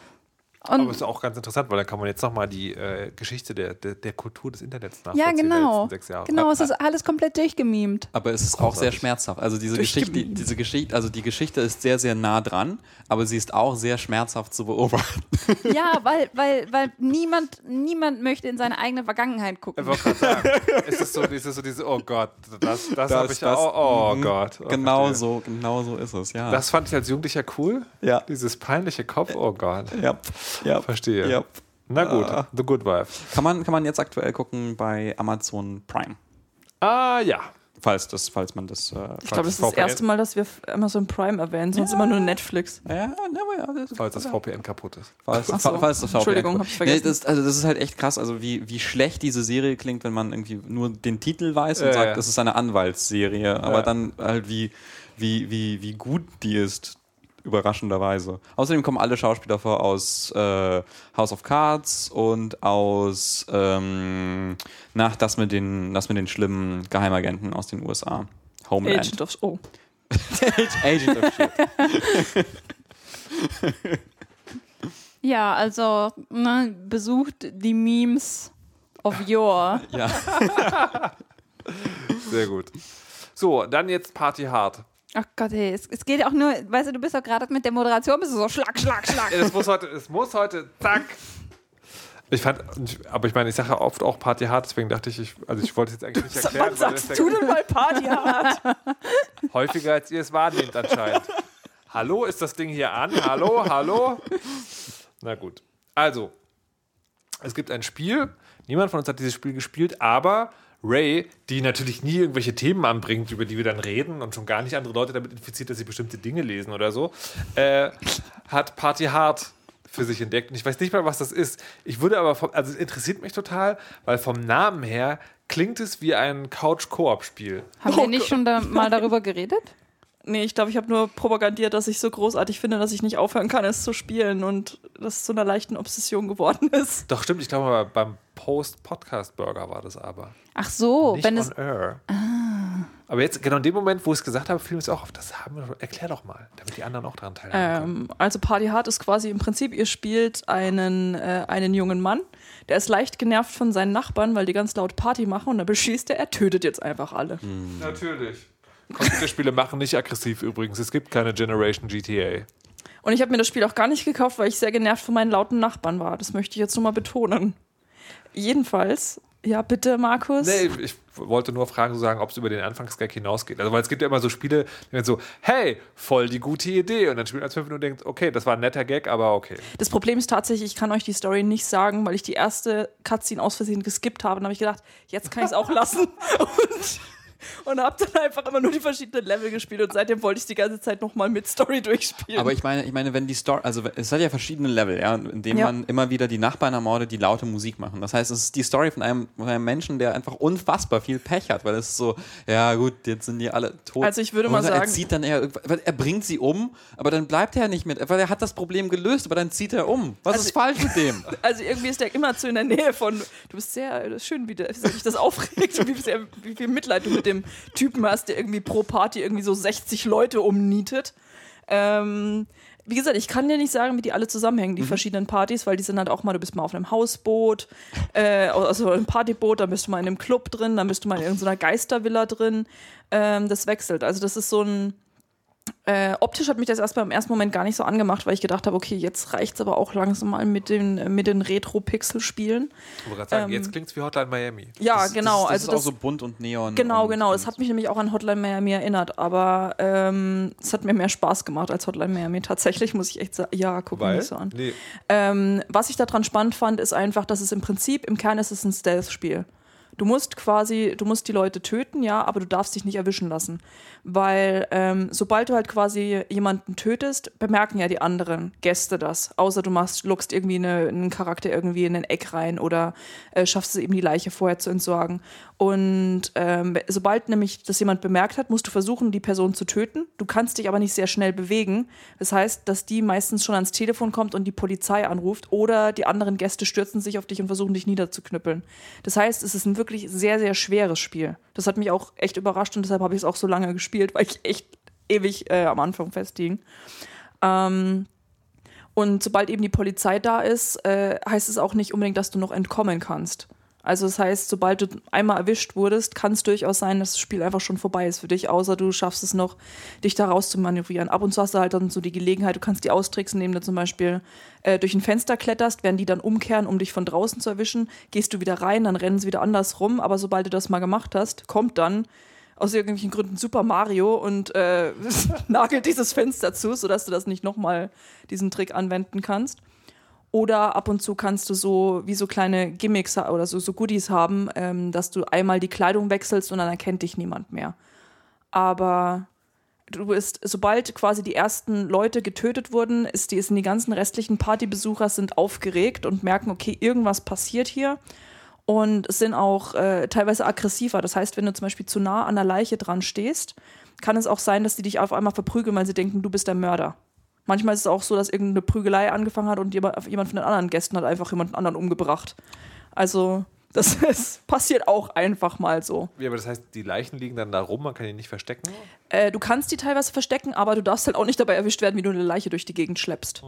Und Aber es ist auch ganz interessant, weil da kann man jetzt nochmal die äh, Geschichte der, der, der Kultur des Internets nachvollziehen. ja, genau. Sechs Jahre. Genau, es ist alles komplett durchgemimt. Aber es ist auch sehr schmerzhaft. Also diese Geschichte, die, diese Geschichte, also die Geschichte ist sehr, sehr nah dran, aber sie ist auch sehr schmerzhaft zu beobachten. Ja, weil, weil, weil niemand, niemand möchte in seine eigene Vergangenheit gucken. Ich wollte gerade sagen, es ist so, es ist so diese, oh Gott, das, das, habe ich das- auch, oh mhm. Gott. Oh, genau verstehe. so, genau so ist es, ja. Das fand ich als Jugendlicher cool. Ja. Dieses peinliche Kopf, oh Gott. ja, ja. Verstehe. Ja. Na gut, Ah. The Good Wife. Kann man, kann man jetzt aktuell gucken bei Amazon Prime. Ah, ja. Falls, das, falls man das. Äh, Ich glaube, das ist das erste Mal, dass wir Amazon Prime erwähnen, sonst immer nur Netflix. Ja, ja, aber ja, das, Falls das VPN kaputt ist. Falls, so. falls das VPN Entschuldigung, hab ich vergessen. Nee, das, also das ist halt echt krass, also wie, wie schlecht diese Serie klingt, wenn man irgendwie nur den Titel weiß und Ja, sagt, ja. das ist eine Anwaltsserie, aber Ja. dann halt wie, wie, wie, wie gut die ist, überraschenderweise. Außerdem kommen alle Schauspieler vor aus äh, House of Cards und aus ähm, nach das mit den das mit den schlimmen Geheimagenten aus den USA. Homeland. Agent of Oh. Agent of Shield. Ja, also ne, besucht die Memes of Your. Ja. Sehr gut. So, dann jetzt Party Hard. Ach Gott, ey, es, es geht auch nur, weißt du, du bist doch gerade mit der Moderation, bist du so schlag, schlag, schlag. Es muss heute, es muss heute, zack. Ich fand, aber ich meine, ich sage ja oft auch Party Hard, deswegen dachte ich, ich also ich wollte es jetzt eigentlich nicht erklären, Wann weil das sagst ja du denn mal Party hart? häufiger als ihr es wahrnehmt anscheinend. Hallo, ist das Ding hier an? Hallo, hallo? Na gut. Also, es gibt ein Spiel. Niemand von uns hat dieses Spiel gespielt, aber Ray, die natürlich nie irgendwelche Themen anbringt, über die wir dann reden und schon gar nicht andere Leute damit infiziert, dass sie bestimmte Dinge lesen oder so, äh, hat Party Hard für sich entdeckt. Und ich weiß nicht mal, was das ist. Ich würde aber, vom, also es interessiert mich total, weil vom Namen her klingt es wie ein Couch-Koop-Spiel. Haben wir nicht schon da, mal darüber geredet? Nee, ich glaube, ich habe nur propagandiert, dass ich so großartig finde, dass ich nicht aufhören kann, es zu spielen und dass es zu einer leichten Obsession geworden ist. Doch, stimmt, ich glaube, beim Post-Podcast-Burger war das aber. Ach so, Nicht wenn on es. air. Aber jetzt, genau in dem Moment, wo ich es gesagt habe, fiel mir es auch auf. Das haben wir schon. Erklär doch mal, damit die anderen auch daran teilhaben können. Ähm, also Party Hard ist quasi im Prinzip, ihr spielt einen, äh, einen jungen Mann, der ist leicht genervt von seinen Nachbarn, weil die ganz laut Party machen und da beschließt er, er tötet jetzt einfach alle. Natürlich. Computerspiele machen nicht aggressiv übrigens. Es gibt keine Generation GTA. Und ich habe mir das Spiel auch gar nicht gekauft, weil ich sehr genervt von meinen lauten Nachbarn war. Das möchte ich jetzt nur mal betonen. Jedenfalls, ja bitte Markus. Nee, ich wollte nur fragen, sagen, ob es über den Anfangsgag hinausgeht. Also, weil es gibt ja immer so Spiele, die dann so, hey, voll die gute Idee. Und dann spielt man als fünf und denkt, okay, das war ein netter Gag, aber okay. Das Problem ist tatsächlich, ich kann euch die Story nicht sagen, weil ich die erste Cutscene aus Versehen geskippt habe. Dann habe ich gedacht, jetzt kann ich es auch lassen. Und, und habe dann einfach immer nur die verschiedenen Level gespielt. Und seitdem wollte ich die ganze Zeit nochmal mit Story durchspielen. Aber ich meine, ich meine, wenn die Story, also es hat ja verschiedene Level, ja, in denen Ja. man immer wieder die Nachbarn ermordet, die laute Musik machen. Das heißt, es ist die Story von einem, von einem Menschen, der einfach unfassbar viel Pech hat, weil es ist so, ja gut, jetzt sind die alle tot. Also ich würde mal er sagen- zieht dann eher, er bringt sie um, aber dann bleibt er nicht mit, weil er hat das Problem gelöst, aber dann zieht er um. Was Also- ist falsch mit dem? Also irgendwie ist der immer zu in der Nähe von. Du bist sehr das ist schön, wie, der, wie sich das aufregt und wie, sehr, wie viel Mitleid du mit dem Typen hast, der irgendwie pro Party irgendwie so 60 Leute umnietet. Ähm, wie gesagt, ich kann dir nicht sagen, wie die alle zusammenhängen, die verschiedenen Partys, weil die sind halt auch mal, du bist mal auf einem Hausboot, äh, also einem Partyboot, dann bist du mal in einem Club drin, dann bist du mal in irgendeiner Geistervilla drin. Ähm, das wechselt. Also das ist so ein. Äh, optisch hat mich das erstmal im ersten Moment gar nicht so angemacht, weil ich gedacht habe, okay, jetzt reicht's aber auch langsam mal mit den, mit den Retro-Pixel-Spielen. Ich wollte gerade sagen, Ähm, jetzt klingt es wie Hotline Miami. Ja, Das- genau. Das, das also ist auch das, so bunt und neon. genau, und, genau. Es hat mich nämlich auch an Hotline Miami erinnert, aber ähm, es hat mir mehr Spaß gemacht als Hotline Miami. Tatsächlich muss ich echt sagen, ja, guck nicht so an. Nee, Ähm, was ich daran spannend fand, ist einfach, dass es im Prinzip, im Kern ist es ein Stealth-Spiel. Du musst quasi, du musst die Leute töten, ja, aber du darfst dich nicht erwischen lassen. Weil ähm, sobald du halt quasi jemanden tötest, bemerken ja die anderen Gäste das. Außer du machst, lockst irgendwie eine, einen Charakter irgendwie in ein Eck rein oder äh, schaffst es eben die Leiche vorher zu entsorgen. Und ähm, sobald nämlich das jemand bemerkt hat, musst du versuchen, die Person zu töten. Du kannst dich aber nicht sehr schnell bewegen. Das heißt, dass die meistens schon ans Telefon kommt und die Polizei anruft oder die anderen Gäste stürzen sich auf dich und versuchen dich niederzuknüppeln. Das heißt, es ist ein wirklich sehr, sehr schweres Spiel. Das hat mich auch echt überrascht und deshalb habe ich es auch so lange gespielt, weil ich echt ewig äh, am Anfang festhing. Ähm, und sobald eben die Polizei da ist, äh, heißt es auch nicht unbedingt, dass du noch entkommen kannst. Also das heißt, sobald du einmal erwischt wurdest, kann es durchaus sein, dass das Spiel einfach schon vorbei ist für dich, außer du schaffst es noch, dich da raus zu manövrieren. Ab und zu hast du halt dann so die Gelegenheit, du kannst die austricksen, indem du zum Beispiel äh, durch ein Fenster kletterst, werden die dann umkehren, um dich von draußen zu erwischen, gehst du wieder rein, dann rennen sie wieder anders rum, aber sobald du das mal gemacht hast, kommt dann aus irgendwelchen Gründen Super Mario und äh, nagelt dieses Fenster zu, sodass du das nicht nochmal diesen Trick anwenden kannst. Oder ab und zu kannst du so wie so kleine Gimmicks oder so, so Goodies haben, ähm, dass du einmal die Kleidung wechselst und dann erkennt dich niemand mehr. Aber du bist, sobald quasi die ersten Leute getötet wurden, ist die, sind die ganzen restlichen Partybesucher sind aufgeregt und merken, okay, irgendwas passiert hier und sind auch äh, teilweise aggressiver. Das heißt, wenn du zum Beispiel zu nah an der Leiche dran stehst, kann es auch sein, dass die dich auf einmal verprügeln, weil sie denken, du bist der Mörder. Manchmal ist es auch so, dass irgendeine Prügelei angefangen hat und jemand, jemand von den anderen Gästen hat einfach jemanden anderen umgebracht. Also Das ist, passiert auch einfach mal so. Ja, aber das heißt, die Leichen liegen dann da rum, man kann die nicht verstecken? Äh, du kannst die teilweise verstecken, aber du darfst halt auch nicht dabei erwischt werden, wie du eine Leiche durch die Gegend schleppst.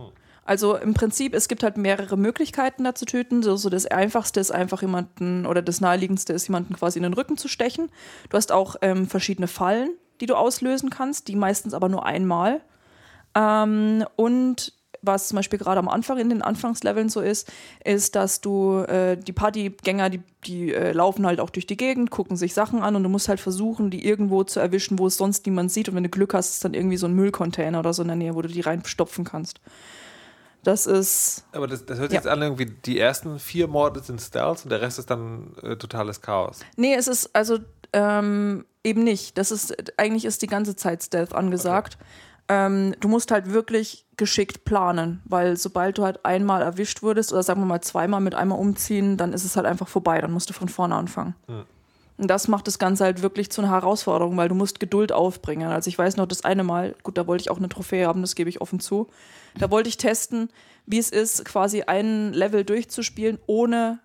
Also im Prinzip, es gibt halt mehrere Möglichkeiten da zu töten. So, so das Einfachste ist einfach jemanden, oder das Naheliegendste ist, jemanden quasi in den Rücken zu stechen. Du hast auch ähm, verschiedene Fallen, die du auslösen kannst, die meistens aber nur einmal. Ähm, und was zum Beispiel gerade am Anfang in den Anfangsleveln so ist, ist, dass du äh, die Partygänger, die, die äh, laufen halt auch durch die Gegend, gucken sich Sachen an und du musst halt versuchen, die irgendwo zu erwischen, wo es sonst niemand sieht. Und wenn du Glück hast, ist dann irgendwie so ein Müllcontainer oder so in der Nähe, wo du die reinstopfen kannst. Das ist. Aber das, das hört sich Ja. jetzt an, irgendwie die ersten vier Morde sind Stealth und der Rest ist dann äh, totales Chaos. Nee, es ist also ähm, eben nicht. Das ist eigentlich ist die ganze Zeit Stealth angesagt. Ähm, du musst halt wirklich geschickt planen, weil sobald du halt einmal erwischt wurdest oder sagen wir mal zweimal mit einmal umziehen, dann ist es halt einfach vorbei. Dann musst du von vorne anfangen. Und das macht das Ganze halt wirklich zu einer Herausforderung, weil du musst Geduld aufbringen. Also ich weiß noch, das eine Mal, gut, da wollte ich auch eine Trophäe haben, das gebe ich offen zu. Da wollte ich testen, wie es ist, quasi ein Level durchzuspielen, ohne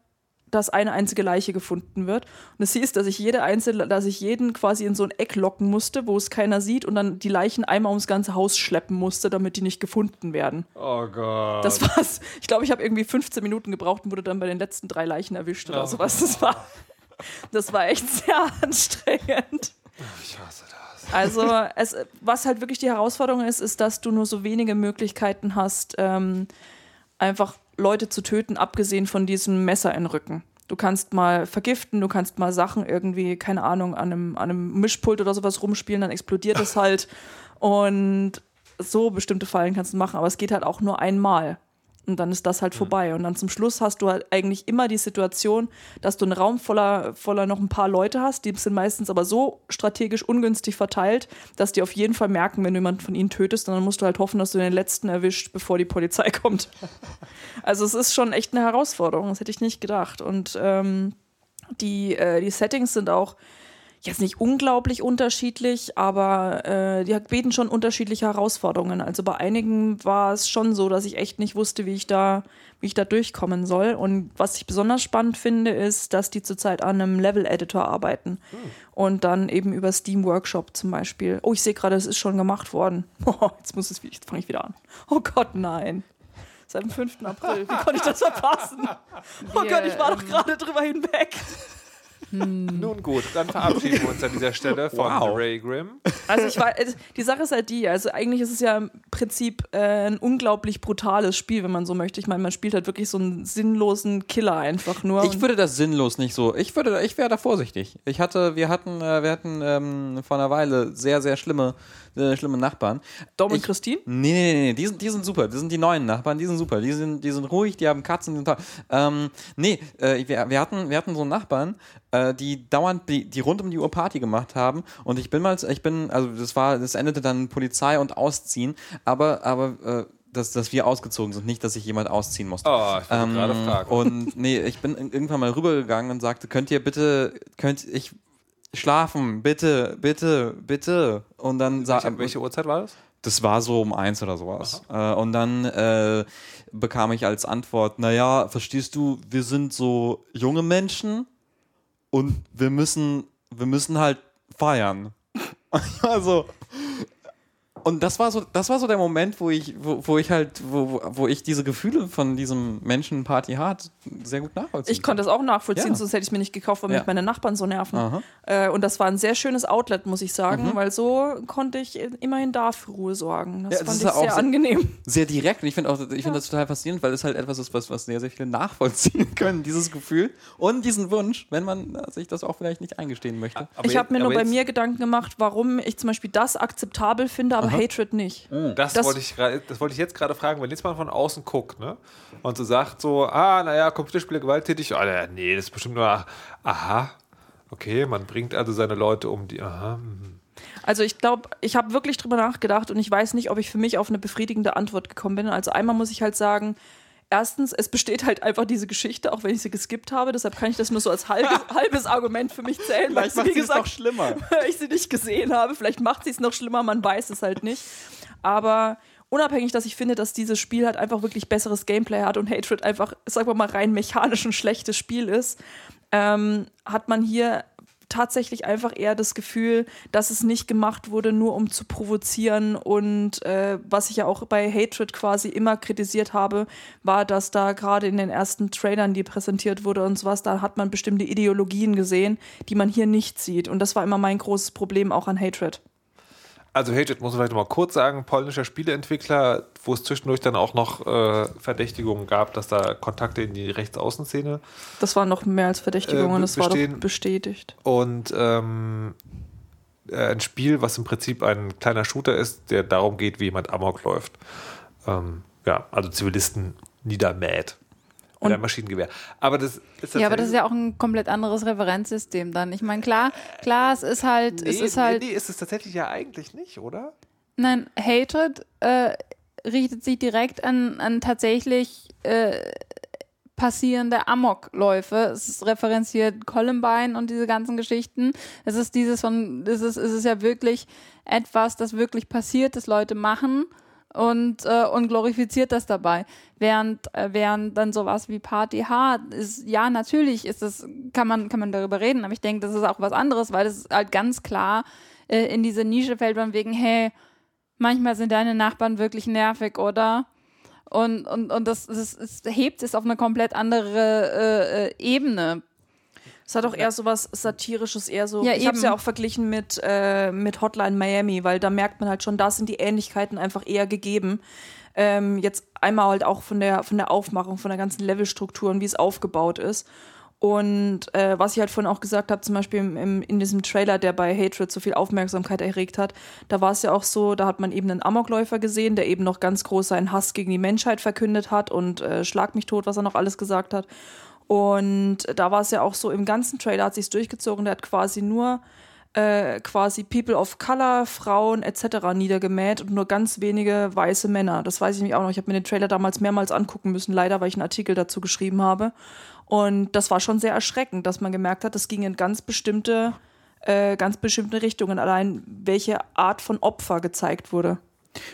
dass eine einzige Leiche gefunden wird. Und es hieß, dass ich jede einzelne, dass ich jeden quasi in so ein Eck locken musste, wo es keiner sieht und dann die Leichen einmal ums ganze Haus schleppen musste, damit die nicht gefunden werden. Oh Gott. Das war's. Ich glaube, ich habe irgendwie 15 Minuten gebraucht und wurde dann bei den letzten drei Leichen erwischt oder Oh. sowas. Das war, das war echt sehr anstrengend. ich hasse das. Also, es, was halt wirklich die Herausforderung ist, ist, dass du nur so wenige Möglichkeiten hast, ähm, einfach Leute zu töten, abgesehen von diesem Messer in den Rücken. Du kannst mal vergiften, du kannst mal Sachen irgendwie, keine Ahnung, an einem, an einem Mischpult oder sowas rumspielen, dann explodiert es halt. Und so bestimmte Fallen kannst du machen, aber es geht halt auch nur einmal. Und dann ist das halt vorbei. Und dann zum Schluss hast du halt eigentlich immer die Situation, dass du einen Raum voller, voller noch ein paar Leute hast. Die sind meistens aber so strategisch ungünstig verteilt, dass die auf jeden Fall merken, wenn du jemanden von ihnen tötest. Und dann musst du halt hoffen, dass du den letzten erwischt, bevor die Polizei kommt. Also es ist schon echt eine Herausforderung. Das hätte ich nicht gedacht. Und ähm, die, äh, die Settings sind auch jetzt nicht unglaublich unterschiedlich, aber äh, die bieten schon unterschiedliche Herausforderungen. Also bei einigen war es schon so, dass ich echt nicht wusste, wie ich da, wie ich da durchkommen soll. Und was ich besonders spannend finde, ist, dass die zurzeit an einem Level-Editor arbeiten. Und dann eben über Steam Workshop zum Beispiel. Oh, ich sehe gerade, es ist schon gemacht worden. Oh, jetzt muss es, jetzt fange ich wieder an. Oh Gott, nein. Seit dem 5. April. Wie konnte ich das verpassen? Oh Gott, ich war doch ähm, gerade drüber hinweg. Nun gut, dann verabschieden wir uns an dieser Stelle von Wow. Ray Grimm. Also ich war, die Sache ist halt die, also eigentlich ist es ja im Prinzip äh, ein unglaublich brutales Spiel, wenn man so möchte. Ich meine, man spielt halt wirklich so einen sinnlosen Killer einfach nur. Ich würde das sinnlos nicht so. Ich würde, ich wäre da vorsichtig. Ich hatte, wir hatten, äh, wir hatten ähm, vor einer Weile sehr, sehr schlimme, äh, schlimme Nachbarn. Dom und Christine? Nee, nee, nee, nee, die sind, die sind super. Die sind die neuen Nachbarn, die sind super. Die sind, die sind ruhig, die haben Katzen, die sind toll. Ähm, nee, äh, wir, wir, hatten, wir hatten so Nachbarn, äh, die dauernd, die, die rund um die Uhr Party gemacht haben. Und ich bin mal, ich bin, also das war, das endete dann Polizei und Ausziehen, aber, aber, äh, dass, dass wir ausgezogen sind, nicht, dass sich jemand ausziehen musste. Oh, ich wollte gerade fragen. Und nee, ich bin irgendwann mal rübergegangen und sagte, könnt ihr bitte, könnt ich schlafen, bitte, bitte, bitte. Und dann sa- welche, welche Uhrzeit war das? das war so um eins oder sowas. Äh, und dann äh, bekam ich als Antwort, naja, verstehst du, wir sind so junge Menschen und wir müssen, wir müssen halt feiern. also, und das war so, das war so der Moment, wo ich, wo, wo ich halt, wo, wo- ich diese Gefühle von diesem Menschen Party Hard sehr gut nachvollziehen Ich konnte das auch nachvollziehen, Ja. sonst hätte ich es mir nicht gekauft, weil Ja. mich meine Nachbarn so nerven. Äh, und das war ein sehr schönes Outlet, muss ich sagen, Mhm. weil so konnte ich immerhin da für Ruhe sorgen. Das Ja, das fand ist ich ja auch sehr so- angenehm. sehr direkt und ich finde auch, ich finde das total faszinierend, weil es halt etwas ist, was, was sehr, sehr viele nachvollziehen können, dieses Gefühl und diesen Wunsch, wenn man sich das auch vielleicht nicht eingestehen möchte. Aber ich habe mir nur bei mir Gedanken gemacht, warum ich zum Beispiel das akzeptabel finde, aber Hatred nicht. Das, Das- wollte ich gerade, das wollte ich jetzt gerade fragen, wenn jetzt mal von außen guckt, ne? Und so sagt so, ah, naja, Computerspiele gewalttätig, ah, naja, nee, das ist bestimmt nur, aha, okay, man bringt also seine Leute um die, aha, mhm. Also ich glaube, ich habe wirklich drüber nachgedacht und ich weiß nicht, ob ich für mich auf eine befriedigende Antwort gekommen bin. Also einmal muss ich halt sagen, erstens, es besteht halt einfach diese Geschichte, auch wenn ich sie geskippt habe. Deshalb kann ich das nur so als halbes, halbes Argument für mich zählen, weil ich sie, wie gesagt, schlimmer. weil ich sie nicht gesehen habe. Vielleicht macht sie es noch schlimmer, man weiß es halt nicht. Aber unabhängig, dass ich finde, dass dieses Spiel halt einfach wirklich besseres Gameplay hat und Hatred einfach, sagen wir mal, rein mechanisch ein schlechtes Spiel ist, ähm, hat man hier tatsächlich einfach eher das Gefühl, dass es nicht gemacht wurde, nur um zu provozieren. Und äh, was ich ja auch bei Hatred quasi immer kritisiert habe, war, dass da gerade in den ersten Trailern, die präsentiert wurde und sowas, da hat man bestimmte Ideologien gesehen, die man hier nicht sieht. Und das war immer mein großes Problem auch an Hatred. Also Hatred muss man vielleicht noch mal kurz sagen, polnischer Spieleentwickler, wo es zwischendurch dann auch noch äh, Verdächtigungen gab, dass da Kontakte in die Rechtsaußenszene Das war noch mehr als Verdächtigungen, Äh, das war doch bestätigt. und ähm, äh, ein Spiel, was im Prinzip ein kleiner Shooter ist, der darum geht, wie jemand Amok läuft. Ähm, ja, also Zivilisten niedermäht. Mit Und- einem Maschinengewehr. Aber das ist Ja, aber das ist ja auch ein komplett anderes Referenzsystem dann. Ich meine, klar, klar, es ist halt, es Nee, ist halt, nee, nee, ist es tatsächlich ja eigentlich nicht, oder? nein, Hatred äh, richtet sich direkt an, an tatsächlich äh, passierende Amokläufe. Es referenziert Columbine und diese ganzen Geschichten. Es ist dieses von, es ist, es ist ja wirklich etwas, das wirklich passiert, das Leute machen und, äh, und glorifiziert das dabei. Während, äh, während dann sowas wie Party Hard ist, ja, natürlich ist es, kann man, kann man darüber reden, aber ich denke, das ist auch was anderes, weil es halt ganz klar äh, in diese Nische fällt, von wegen, hey, manchmal sind deine Nachbarn wirklich nervig, oder? Und, und, und das, das, das hebt es auf eine komplett andere äh, äh, Ebene. Es hat auch eher so was Satirisches, eher so. Ja, ich habe es ja auch verglichen mit, äh, mit Hotline Miami, weil da merkt man halt schon, da sind die Ähnlichkeiten einfach eher gegeben. Ähm, jetzt einmal halt auch von der, von der Aufmachung, von der ganzen Levelstruktur und wie es aufgebaut ist. Und äh, was ich halt vorhin auch gesagt habe, zum Beispiel im, im, in diesem Trailer, der bei Hatred so viel Aufmerksamkeit erregt hat, da war es ja auch so, da hat man eben einen Amokläufer gesehen, der eben noch ganz groß seinen Hass gegen die Menschheit verkündet hat und äh, schlag mich tot, was er noch alles gesagt hat. Und da war es ja auch so, im ganzen Trailer hat sich durchgezogen, der hat quasi nur äh, quasi People of Color, Frauen etc. niedergemäht und nur ganz wenige weiße Männer. Das weiß ich nämlich auch noch. Ich habe mir den Trailer damals mehrmals angucken müssen, leider, weil ich einen Artikel dazu geschrieben habe. Und das war schon sehr erschreckend, dass man gemerkt hat, das ging in ganz bestimmte, äh, ganz bestimmte Richtungen, allein welche Art von Opfer gezeigt wurde.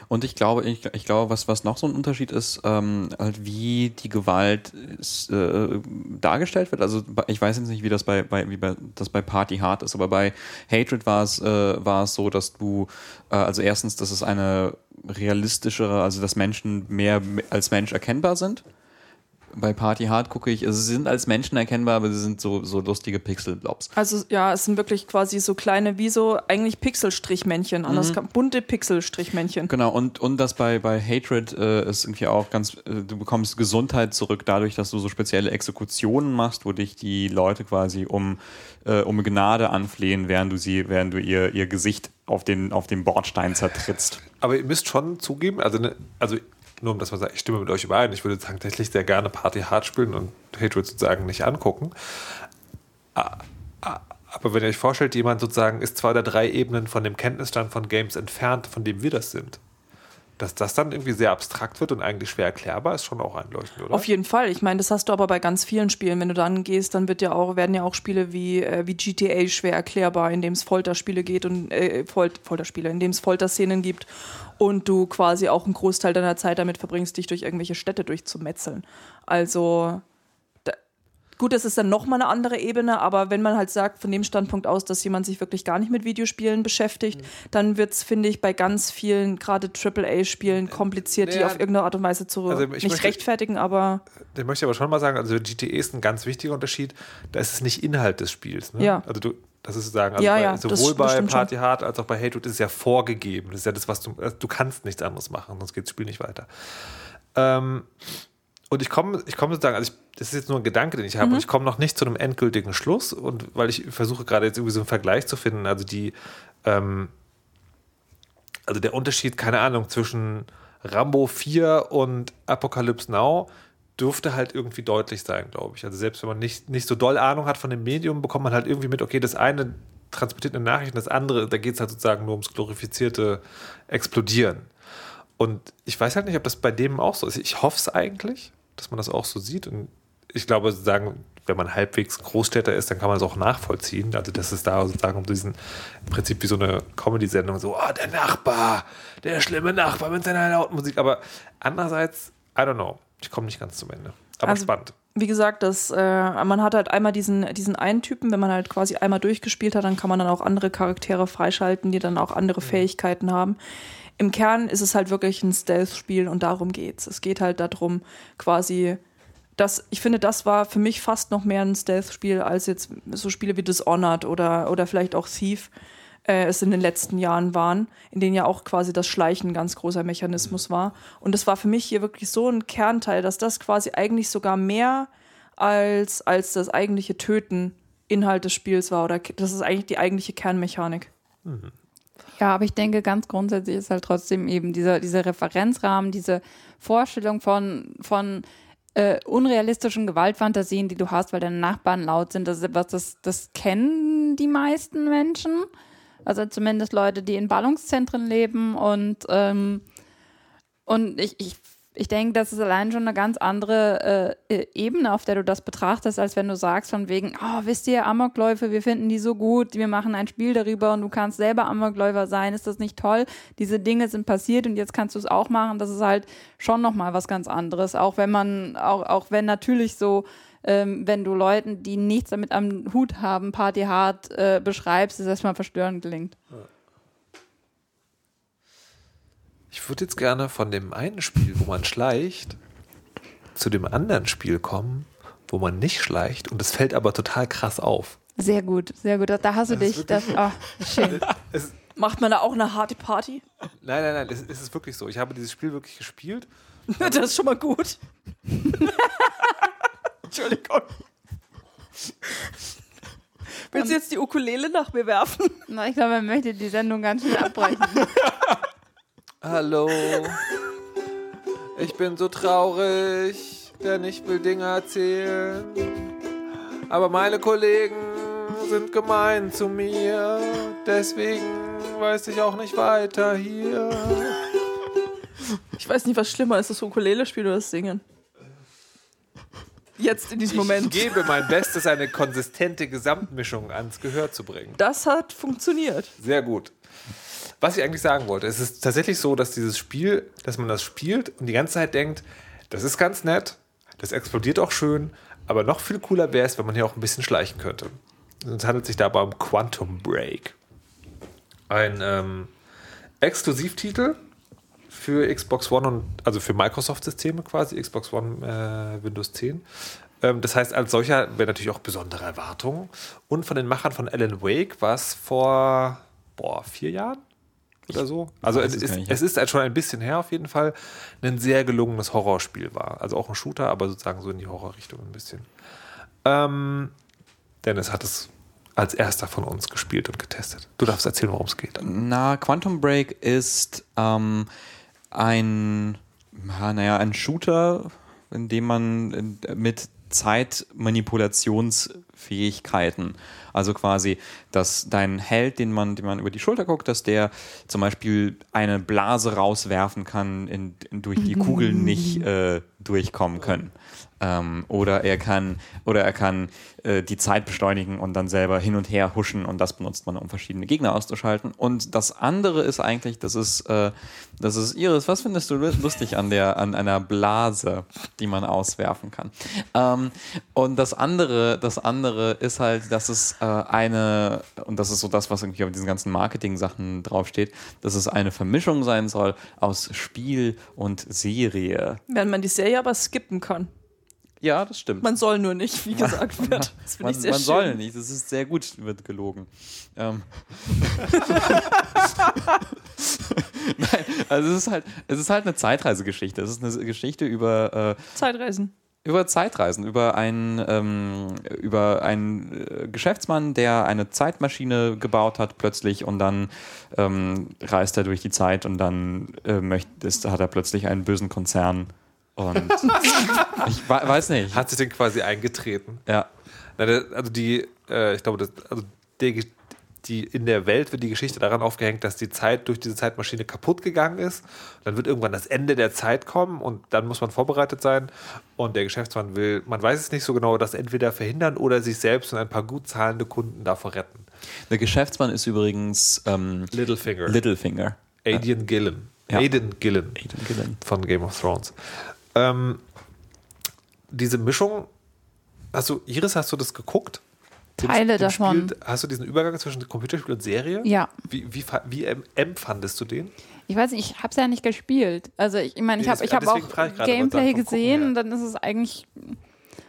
Und ich glaube, ich, ich glaube, was, was noch so ein Unterschied ist, ähm, halt wie die Gewalt äh, dargestellt wird. Also ich weiß jetzt nicht, wie das bei, bei, wie bei, das bei Party Hard ist, aber bei Hatred war es, äh, war es so, dass du, äh, also erstens, dass es eine realistischere, also dass Menschen mehr als Mensch erkennbar sind. Bei Party Hard gucke ich, also sie sind als Menschen erkennbar, aber sie sind so, so lustige Pixelblobs. Also ja, es sind wirklich quasi so kleine, wie so eigentlich Pixelstrichmännchen, anders kann, bunte Pixelstrichmännchen. Genau, und, und das bei, bei Hatred äh, ist irgendwie auch ganz, äh, du bekommst Gesundheit zurück dadurch, dass du so spezielle Exekutionen machst, wo dich die Leute quasi um, äh, um Gnade anflehen, während du sie, während du ihr, ihr Gesicht auf den, auf den Bordstein zertrittst. Aber ihr müsst schon zugeben, also, ne, also nur um das mal sagen, ich stimme mit euch überein, ich würde tatsächlich sehr gerne Party Hard spielen und Hatred sozusagen nicht angucken. A- a- Aber wenn ihr euch vorstellt, jemand sozusagen ist zwei oder drei Ebenen von dem Kenntnisstand von Games entfernt, von dem wir das sind, dass das dann irgendwie sehr abstrakt wird und eigentlich schwer erklärbar, ist schon auch einleuchtend, oder? Auf jeden Fall. Ich meine, das hast du aber bei ganz vielen Spielen. Wenn du dann gehst, dann wird ja auch, werden ja auch Spiele wie, äh, wie GTA schwer erklärbar, in dem es Folterspiele geht und äh, Fol Folterspiele, in dem es Folterszenen gibt und du quasi auch einen Großteil deiner Zeit damit verbringst, dich durch irgendwelche Städte durchzumetzeln. Also gut, das ist dann nochmal eine andere Ebene, aber wenn man halt sagt, von dem Standpunkt aus, dass jemand sich wirklich gar nicht mit Videospielen beschäftigt, dann wird es, finde ich, bei ganz vielen, gerade AAA-Spielen, kompliziert, die Ja, auf irgendeine Art und Weise zu also ich nicht möchte- rechtfertigen, aber Ich möchte aber schon mal sagen, also GTA ist ein ganz wichtiger Unterschied. Da ist es nicht Inhalt des Spiels. Ne? Ja. Also du, das ist sozusagen, also Ja, bei, ja, sowohl bei Party Hard als auch bei Hatred ist es ja vorgegeben. Das ist ja das, was du, also du kannst nichts anderes machen, sonst geht das Spiel nicht weiter. Ähm, und ich komme ich komme sozusagen, also ich, das ist jetzt nur ein Gedanke, den ich habe, und ich komme noch nicht zu einem endgültigen Schluss. Und weil ich versuche gerade jetzt irgendwie so einen Vergleich zu finden, also die, ähm, also der Unterschied, keine Ahnung, zwischen Rambo 4 und Apocalypse Now dürfte halt irgendwie deutlich sein, glaube ich. Also selbst wenn man nicht, nicht so doll Ahnung hat von dem Medium, bekommt man halt irgendwie mit, okay, das eine transportiert eine Nachricht, das andere, da geht es halt sozusagen nur ums glorifizierte Explodieren. Und ich weiß halt nicht, ob das bei dem auch so ist. Ich hoffe es eigentlich, dass man das auch so sieht. Und ich glaube, sozusagen, wenn man halbwegs Großstädter ist, dann kann man es auch nachvollziehen. Also, das ist da sozusagen um diesen, im Prinzip wie so eine Comedy-Sendung, so, oh, der Nachbar, der schlimme Nachbar mit seiner lauten Musik. Aber andererseits, I don't know, ich komme nicht ganz zum Ende. Aber Also- spannend. wie gesagt, das, äh, man hat halt einmal diesen, diesen einen Typen, wenn man halt quasi einmal durchgespielt hat, dann kann man dann auch andere Charaktere freischalten, die dann auch andere Fähigkeiten haben. Im Kern ist es halt wirklich ein Stealth-Spiel und darum geht's. Es geht halt darum, quasi, das, ich finde, das war für mich fast noch mehr ein Stealth-Spiel als jetzt so Spiele wie Dishonored oder, oder vielleicht auch Thief äh, es in den letzten Jahren waren, in denen ja auch quasi das Schleichen ein ganz großer Mechanismus war. Und das war für mich hier wirklich so ein Kernteil, dass das quasi eigentlich sogar mehr als, als das eigentliche Töten Inhalt des Spiels war. Oder das ist eigentlich die eigentliche Kernmechanik. Ja, aber ich denke, ganz grundsätzlich ist halt trotzdem eben dieser, dieser Referenzrahmen, diese Vorstellung von, von äh, unrealistischen Gewaltfantasien, die du hast, weil deine Nachbarn laut sind, das ist etwas, das, das kennen die meisten Menschen. Also zumindest Leute, die in Ballungszentren leben und, ähm, und ich, ich, ich denke, das ist allein schon eine ganz andere äh, Ebene, auf der du das betrachtest, als wenn du sagst von wegen, oh, wisst ihr, Amokläufe, wir finden die so gut, wir machen ein Spiel darüber und du kannst selber Amokläufer sein, ist das nicht toll? Diese Dinge sind passiert und jetzt kannst du es auch machen. Das ist halt schon nochmal was ganz anderes, auch wenn man, auch, auch wenn natürlich so ähm, wenn du Leuten, die nichts damit am Hut haben, Party hart äh, beschreibst, ist erstmal verstörend klingt. Ich würde jetzt gerne von dem einen Spiel, wo man schleicht, zu dem anderen Spiel kommen, wo man nicht schleicht und es fällt aber total krass auf. Sehr gut, sehr gut. Da, da hast du dich. Das, oh, schön. Es, Macht man da auch eine harte Party? nein, nein, nein, es, es ist wirklich so. Ich habe dieses Spiel wirklich gespielt. das ist schon mal gut. Entschuldigung. Willst du jetzt die Ukulele nach mir werfen? Na, ich glaube, er möchte die Sendung ganz schnell abbrechen. Hallo, ich bin so traurig, denn ich will Dinge erzählen. Aber meine Kollegen sind gemein zu mir, deswegen weiß ich auch nicht weiter hier. Ich weiß nicht, was schlimmer ist, das Ukulele-Spiel oder das Singen. Jetzt in diesem Moment. Ich gebe mein Bestes, eine konsistente Gesamtmischung ans Gehör zu bringen. Das hat funktioniert. Sehr gut. Was ich eigentlich sagen wollte, es ist tatsächlich so, dass dieses Spiel, dass man das spielt und die ganze Zeit denkt, das ist ganz nett, das explodiert auch schön, aber noch viel cooler wäre es, wenn man hier auch ein bisschen schleichen könnte. Es handelt sich dabei um Quantum Break. Ein ähm, Exklusivtitel für Xbox One und also für Microsoft-Systeme quasi, Xbox One, äh, Windows 10. Ähm, das heißt, als solcher wäre natürlich auch besondere Erwartungen. Und von den Machern von Alan Wake war es vor boah, vier Jahren oder so. Also es ist, nicht, es ist halt schon ein bisschen her auf jeden Fall, ein sehr gelungenes Horrorspiel war. Also auch ein Shooter, aber sozusagen so in die Horrorrichtung ein bisschen. Ähm, Dennis hat es als erster von uns gespielt und getestet. Du darfst erzählen, worum es geht. Na, Quantum Break ist ähm, ein, ja, naja, ein Shooter, in dem man mit Zeitmanipulationsfähigkeiten, also quasi, dass dein Held, den man, den man über die Schulter guckt, dass der zum Beispiel eine Blase rauswerfen kann, in, in, durch die Kugeln nicht äh, durchkommen können. Ähm, oder er kann, oder er kann äh, die Zeit beschleunigen und dann selber hin und her huschen und das benutzt man, um verschiedene Gegner auszuschalten. Und das andere ist eigentlich, das ist, äh, das ist Iris. Was findest du lustig an der, an einer Blase, die man auswerfen kann? Ähm, und das andere, das andere ist halt, dass es äh, eine, und das ist so das, was irgendwie auf diesen ganzen Marketing-Sachen draufsteht, dass es eine Vermischung sein soll aus Spiel und Serie. Während man die Serie aber skippen kann. Ja, das stimmt. Man soll nur nicht, wie gesagt wird. Das finde Man, ich sehr man schön. soll nicht, das ist sehr gut, wird gelogen. Ähm. Nein, also es ist halt, es ist halt eine Zeitreisegeschichte. Es ist eine Geschichte über, äh, Zeitreisen. über Zeitreisen, über einen, ähm, über einen äh, Geschäftsmann, der eine Zeitmaschine gebaut hat plötzlich und dann ähm, reist er durch die Zeit und dann äh, möchte, ist, hat er plötzlich einen bösen Konzern. Und ich we- weiß nicht. Hat sich denn quasi eingetreten? Ja. Na, der, also die, äh, ich glaube, das, also der, Ge- die, in der Welt wird die Geschichte daran aufgehängt, dass die Zeit durch diese Zeitmaschine kaputt gegangen ist. Dann wird irgendwann das Ende der Zeit kommen und dann muss man vorbereitet sein. Und der Geschäftsmann will, man weiß es nicht so genau, das entweder verhindern oder sich selbst und ein paar gut zahlende Kunden davor retten. Der Geschäftsmann ist übrigens ähm, Littlefinger. Littlefinger. Aidan Gillen. Ja. Aidan Gillen Aidan Gillen. von Game of Thrones. Ähm, diese Mischung Hast du, Iris, hast du das geguckt? Dem- Teile dem davon. Spiel, hast du diesen Übergang zwischen Computerspiel und Serie? Ja. Wie, wie, wie em- empfandest du den? Ich weiß nicht, ich habe es ja nicht gespielt. Also ich, meine, ich habe ich das- hab auch Gameplay Gucken gesehen und dann ist es eigentlich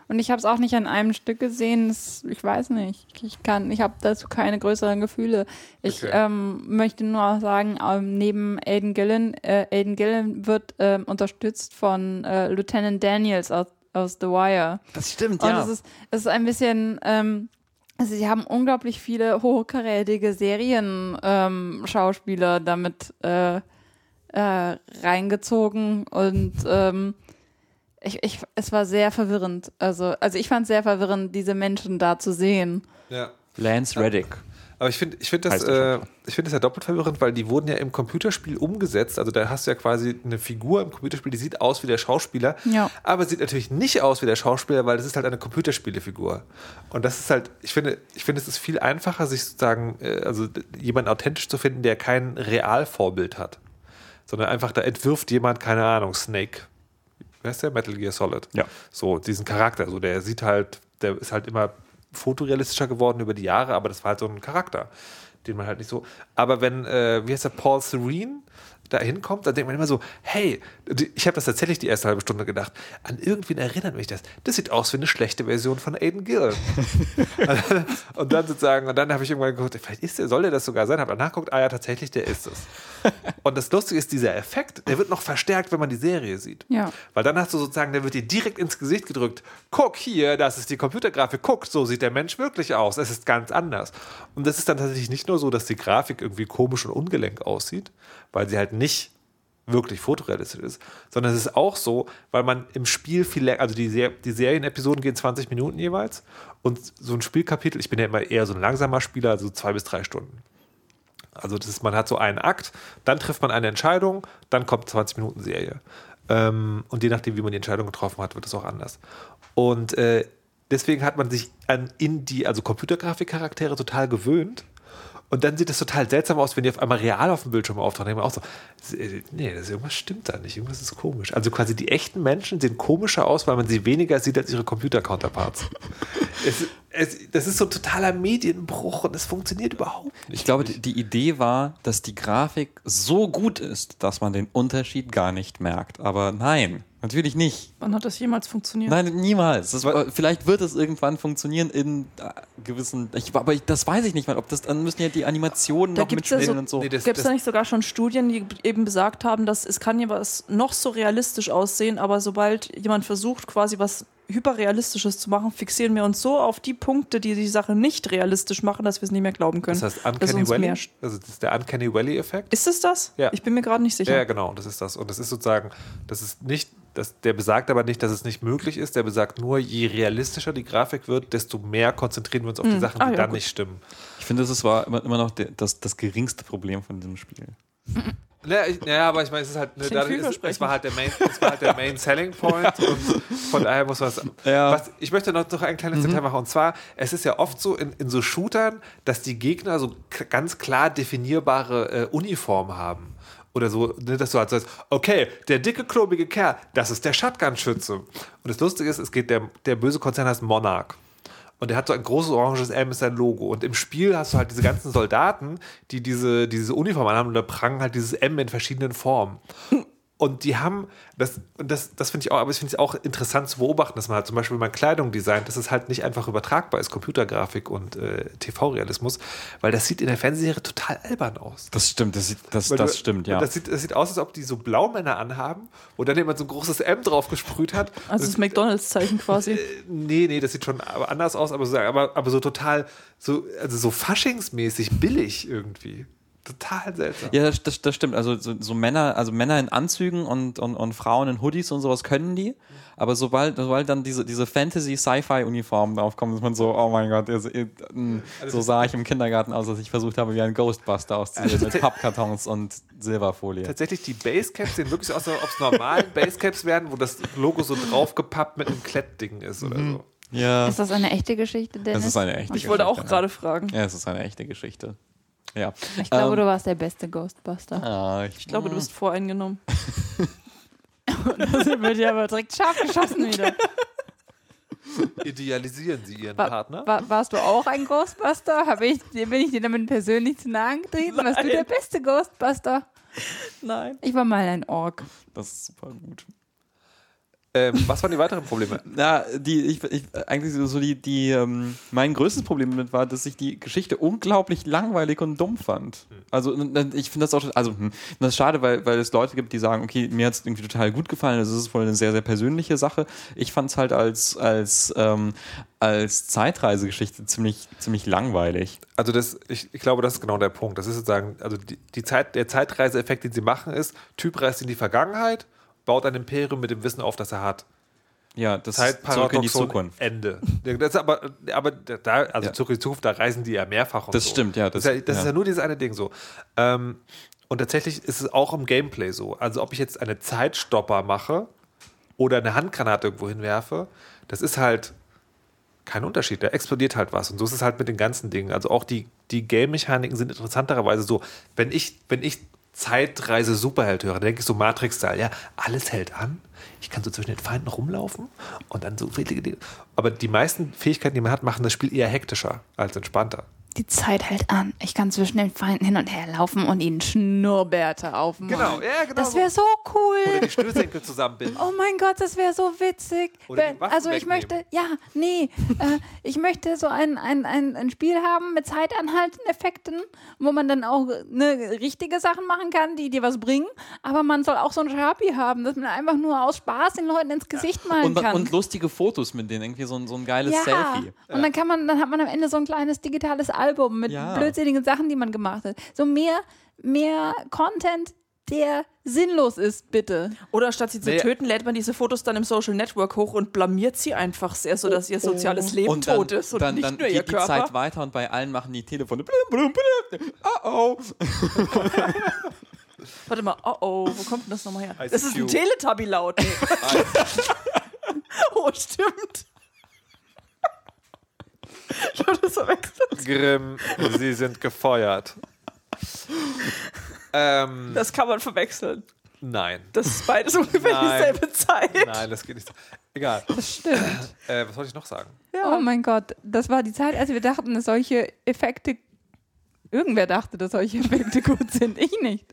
und ich habe es auch nicht an einem Stück gesehen. Das, ich weiß nicht. Ich kann, ich habe dazu keine größeren Gefühle. Ich Okay. ähm, möchte nur auch sagen, ähm, neben Aiden Gillen, äh, Aiden Gillen wird ähm, unterstützt von äh, Lieutenant Daniels aus, aus The Wire. Das stimmt, Und es ist, es ist ein bisschen, ähm, also sie haben unglaublich viele hochkarätige Serien-Schauspieler ähm, damit äh, äh, reingezogen und ähm, ich, ich, es war sehr verwirrend. Also, also ich fand es sehr verwirrend, diese Menschen da zu sehen. Ja. Lance Reddick. Aber ich finde ich find das, äh, ich find das ja doppelt verwirrend, weil die wurden ja im Computerspiel umgesetzt. Also da hast du ja quasi eine Figur im Computerspiel, die sieht aus wie der Schauspieler, Ja. aber sieht natürlich nicht aus wie der Schauspieler, weil das ist halt eine Computerspielefigur. Und das ist halt, ich finde, ich finde, es ist viel einfacher, sich sozusagen, äh, also jemanden authentisch zu finden, der kein Realvorbild hat. Sondern einfach, da entwirft jemand, keine Ahnung, Snake. Wer ist der? Metal Gear Solid. Ja. So, diesen Charakter. So, der sieht halt, der ist halt immer fotorealistischer geworden über die Jahre, aber das war halt so ein Charakter, den man halt nicht so. Aber wenn, äh, wie heißt der, Paul Serene da hinkommt, dann denkt man immer so, hey, ich habe das tatsächlich die erste halbe Stunde gedacht, an irgendwen erinnert mich das. Das sieht aus wie eine schlechte Version von Aiden Gill. und dann sozusagen, und dann habe ich irgendwann geguckt, vielleicht ist der, soll der das sogar sein? Habe dann nachgeguckt, ah ja, tatsächlich, der ist es. und das Lustige ist, dieser Effekt, der wird noch verstärkt, wenn man die Serie sieht. Ja. Weil dann hast du sozusagen, der wird dir direkt ins Gesicht gedrückt. Guck hier, das ist die Computergrafik. Guck, so sieht der Mensch wirklich aus. Es ist ganz anders. Und das ist dann tatsächlich nicht nur so, dass die Grafik irgendwie komisch und ungelenk aussieht, weil sie halt nicht wirklich fotorealistisch ist, sondern es ist auch so, weil man im Spiel viel länger, also die, Ser die Serienepisoden gehen 20 Minuten jeweils und so ein Spielkapitel, ich bin ja immer eher so ein langsamer Spieler, also zwei bis drei Stunden. Also das ist, man hat so einen Akt, dann trifft man eine Entscheidung, dann kommt 20 Minuten Serie. Ähm, und je nachdem, wie man die Entscheidung getroffen hat, wird es auch anders. Und äh, deswegen hat man sich an in die, also Computergrafikcharaktere total gewöhnt. Und dann sieht es total seltsam aus, wenn die auf einmal real auf dem Bildschirm auftauchen. Dann auch so, äh, nee, das, irgendwas stimmt da nicht, irgendwas ist komisch. Also quasi die echten Menschen sehen komischer aus, weil man sie weniger sieht als ihre Computer-Counterparts. es, es, das ist so ein totaler Medienbruch und es funktioniert überhaupt nicht. Ich glaube, die, die Idee war, dass die Grafik so gut ist, dass man den Unterschied gar nicht merkt. Aber nein, natürlich nicht. Wann hat das jemals funktioniert? Nein, niemals. Das war, vielleicht wird es irgendwann funktionieren in äh, gewissen. Ich, aber ich, das weiß ich nicht mal. Ob das dann müssen ja die Animationen Da noch gibt's ja mitspielen so- und so. Nee, Gibt es da nicht sogar schon Studien, die eben besagt haben, dass es kann ja was noch so realistisch aussehen, aber sobald jemand versucht, quasi was hyperrealistisches zu machen, fixieren wir uns so auf die Punkte, die die Sache nicht realistisch machen, dass wir es nicht mehr glauben können. Das heißt Uncanny Valley. Also das ist der Uncanny Valley-Effekt. Ist es das? Ja. Ich bin mir gerade nicht sicher. Ja, genau, das ist das. Und das ist sozusagen, das ist nicht, das, der besagt aber nicht, dass es nicht möglich ist. Der besagt nur, je realistischer die Grafik wird, desto mehr konzentrieren wir uns auf die Sachen, die Ah, ja, dann gut. nicht stimmen. Ich finde, das ist- war immer, immer noch der, das, das geringste Problem von diesem Spiel. Ja, ich, ja, aber ich meine, es ist halt, ne, dadurch, es, es war halt der Main, es war halt der Main Selling Point und von daher muss man es. Ja. Was, ich möchte noch, noch ein kleines Detail machen und zwar, es ist ja oft so in, in so Shootern, dass die Gegner so ganz klar definierbare äh, Uniformen haben. Oder so, ne, dass du halt sagst, okay, der dicke, klobige Kerl, das ist der Shotgun-Schütze. Und das Lustige ist, es geht, der, der böse Konzern heißt Monarch. Und der hat so ein großes oranges M, ist sein Logo. Und im Spiel hast du halt diese ganzen Soldaten, die diese, diese Uniform anhaben und da prangen halt dieses M in verschiedenen Formen. Und die haben, das, und das, das finde ich auch, aber ich finde es auch interessant zu beobachten, dass man halt zum Beispiel, wenn man Kleidung designt, dass es halt nicht einfach übertragbar ist, Computergrafik und äh, TV-Realismus, weil das sieht in der Fernsehserie total albern aus. Das stimmt, das, sieht- das, Weil das du- stimmt, ja. Das sieht, das sieht aus, als ob die so Blaumänner anhaben, wo dann jemand so ein großes M drauf gesprüht hat. Also das McDonalds-Zeichen quasi. Nee, nee, das sieht schon anders aus, aber so, aber, aber so total, so, also so faschingsmäßig billig irgendwie. Total seltsam. Ja, das, das, das stimmt. Also so, so Männer, also Männer in Anzügen und, und, und Frauen in Hoodies und sowas können die. Aber sobald, sobald dann diese, diese Fantasy-Sci-Fi-Uniformen draufkommen, ist man so, oh mein Gott, ihr, ihr, mh, so sah ich im Kindergarten aus, als ich versucht habe, wie ein Ghostbuster auszusehen mit Pappkartons und Silberfolie. Tatsächlich, die Basecaps sehen wirklich so aus, als ob es normalen Basecaps werden, wo das Logo so draufgepappt mit einem Klettding ist oder so. Ja, Ist das eine echte Geschichte, Dennis? es ist eine echte Ich wollte auch Geschichte, gerade fragen. Ja, es ist eine echte Geschichte. Ja. Ich glaube, Ähm, du warst der beste Ghostbuster. Ah, ich, Ich glaube, du bist voreingenommen. Da sind wir dir aber direkt scharf geschossen wieder. Idealisieren Sie Ihren Wa- Partner? wa- warst du auch ein Ghostbuster? Hab ich, bin ich dir damit persönlich zu nahe getreten? Warst du Nein. der beste Ghostbuster? Nein. Ich war mal ein Ork. Das ist super gut. Ähm, was waren die weiteren Probleme? Na, die, ich, ich, eigentlich so die, die, ähm, mein größtes Problem damit war, dass ich die Geschichte unglaublich langweilig und dumm fand. Also, und- und ich finde das auch, also, hm, das ist schade, weil, weil es Leute gibt, die sagen, okay, mir hat es irgendwie total gut gefallen, das ist wohl eine sehr, sehr persönliche Sache. Ich fand es halt als, als, ähm, als Zeitreisegeschichte ziemlich, ziemlich langweilig. Also das, ich, ich glaube, das ist genau der Punkt. Das ist sozusagen, also die, die Zeit, der Zeitreiseeffekt, den sie machen, ist, Typ reist in die Vergangenheit, baut ein Imperium mit dem Wissen auf, das er hat. Ja, das ist zurück in die Zukunft. Ende. Das ist aber, aber da, also Ja. zurück in die Zukunft, da reisen die ja mehrfach und Das so. stimmt, ja, Das, das- ist ja, das ist ja. ja nur dieses eine Ding so. Ähm, und tatsächlich ist es auch im Gameplay so. Also ob ich jetzt eine Zeitstopper mache oder eine Handgranate irgendwo hinwerfe, das ist halt kein Unterschied. Da explodiert halt was. Und so ist es halt mit den ganzen Dingen. Also auch die, die Game-Mechaniken sind interessanterweise so, wenn ich, wenn ich Zeitreise Superheld höre, denke ich so Matrix-Style, ja, alles hält an. Ich kann so zwischen den Feinden rumlaufen und dann so viele Dinge. Aber die meisten Fähigkeiten, die man hat, machen das Spiel eher hektischer als entspannter. Die Zeit hält an. Ich kann zwischen den Feinden hin und her laufen und ihnen Schnurrbärte aufmachen. Genau, ja, genau Das wäre so cool. Oder die Schnürsenkel zusammenbinden. Oh mein Gott, das wäre so witzig. Wenn- also ich wegnehmen. möchte, ja, nee, äh, ich möchte so ein, ein, ein, ein Spiel haben mit zeitanhaltenden Effekten, wo man dann auch ne, richtige Sachen machen kann, die dir was bringen, aber man soll auch so ein Sharpie haben, dass man einfach nur aus Spaß den Leuten ins Gesicht malen Und, kann. und lustige Fotos mit denen, irgendwie so ein, so ein geiles ja, Selfie. und dann kann man, dann hat man am Ende so ein kleines digitales Album mit Ja. blödsinnigen Sachen, die man gemacht hat. So mehr, mehr Content, der sinnlos ist, bitte. Oder statt sie zu Nee. töten, lädt man diese Fotos dann im Social Network hoch und blamiert sie einfach sehr, sodass ihr soziales Leben Und dann, tot ist und dann, nicht dann nur ihr geht die Körper. Zeit weiter und bei allen machen die Telefone blum, blum, blum. Oh oh. Warte mal, oh oh, wo kommt denn das nochmal her? ICQ. Das ist ein Teletubby-Laut. Oh, stimmt. Ich hab das verwechselt. Grimm, Sie sind gefeuert. ähm, Das kann man verwechseln. nein. Das ist beides ungefähr Nein. dieselbe Zeit. Nein, das geht nicht so. Egal. Das stimmt. Äh, was wollte ich noch sagen? Oh mein Gott, das war die Zeit, als wir dachten, dass solche Effekte. Irgendwer dachte, dass solche Effekte gut sind. Ich nicht.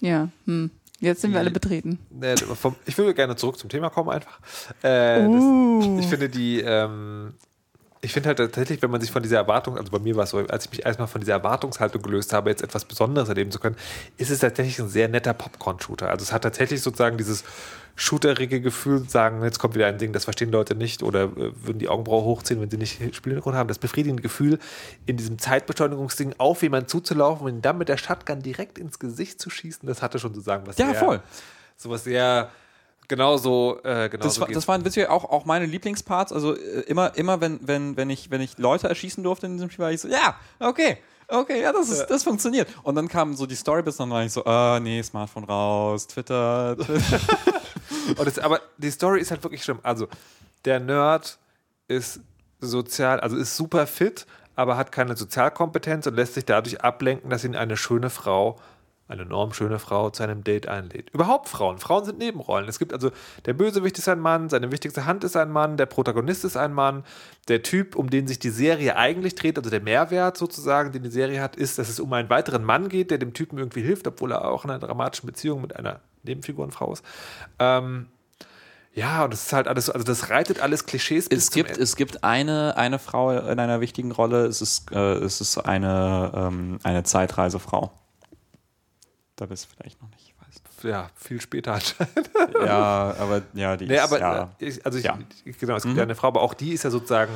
Ja, hm. Jetzt sind wir alle betreten. Ich würde gerne zurück zum Thema kommen einfach. Äh, Uh. das, ich finde die, ähm, ich finde halt tatsächlich, wenn man sich von dieser Erwartung, also bei mir war es so, als ich mich erstmal von dieser Erwartungshaltung gelöst habe, jetzt etwas Besonderes erleben zu können, ist es tatsächlich ein sehr netter Popcorn-Shooter. Also es hat tatsächlich sozusagen dieses shooterige Gefühl, sagen, jetzt kommt wieder ein Ding, das verstehen Leute nicht oder äh, würden die Augenbraue hochziehen, wenn sie nicht Spielhintergrund haben. Das befriedigende Gefühl, in diesem Zeitbeschleunigungsding auf jemanden zuzulaufen und ihn dann mit der Shotgun direkt ins Gesicht zu schießen, das hatte schon sozusagen was Ja, sehr, voll. sowas sehr genauso äh, genau Das, so war, das waren witzig auch, auch meine Lieblingsparts. Also äh, immer, immer wenn, wenn, wenn, ich, wenn ich Leute erschießen durfte in diesem Spiel, war ich so, ja, okay. Okay, ja, das, ist, das funktioniert. Und dann kamen so die Storybits, dann war ich so, ah, nee, Smartphone raus, Twitter, Twitter. Und das, aber die Story ist halt wirklich schlimm. Also, der Nerd ist sozial, also ist super fit, aber hat keine Sozialkompetenz und lässt sich dadurch ablenken, dass ihn eine schöne Frau, eine enorm schöne Frau zu einem Date einlädt. Überhaupt Frauen. Frauen sind Nebenrollen. Es gibt also, der Bösewicht ist ein Mann, seine wichtigste Hand ist ein Mann, der Protagonist ist ein Mann. Der Typ, um den sich die Serie eigentlich dreht, also der Mehrwert sozusagen, den die Serie hat, ist, dass es um einen weiteren Mann geht, der dem Typen irgendwie hilft, obwohl er auch in einer dramatischen Beziehung mit einer Nebenfigurenfrau ist. Ähm, ja, und das ist halt alles, so- also das reitet alles Klischees es gibt, Ende. es gibt eine, eine Frau in einer wichtigen Rolle, es ist, äh, es ist eine, ähm, eine Zeitreisefrau. Da bist du vielleicht noch nicht, weißt ja, viel später anscheinend. Ja, aber ja, die Nee, ist, aber ja. äh, also ich, Ja. Mhm. genau, es gibt ja eine Frau, aber auch die ist ja sozusagen,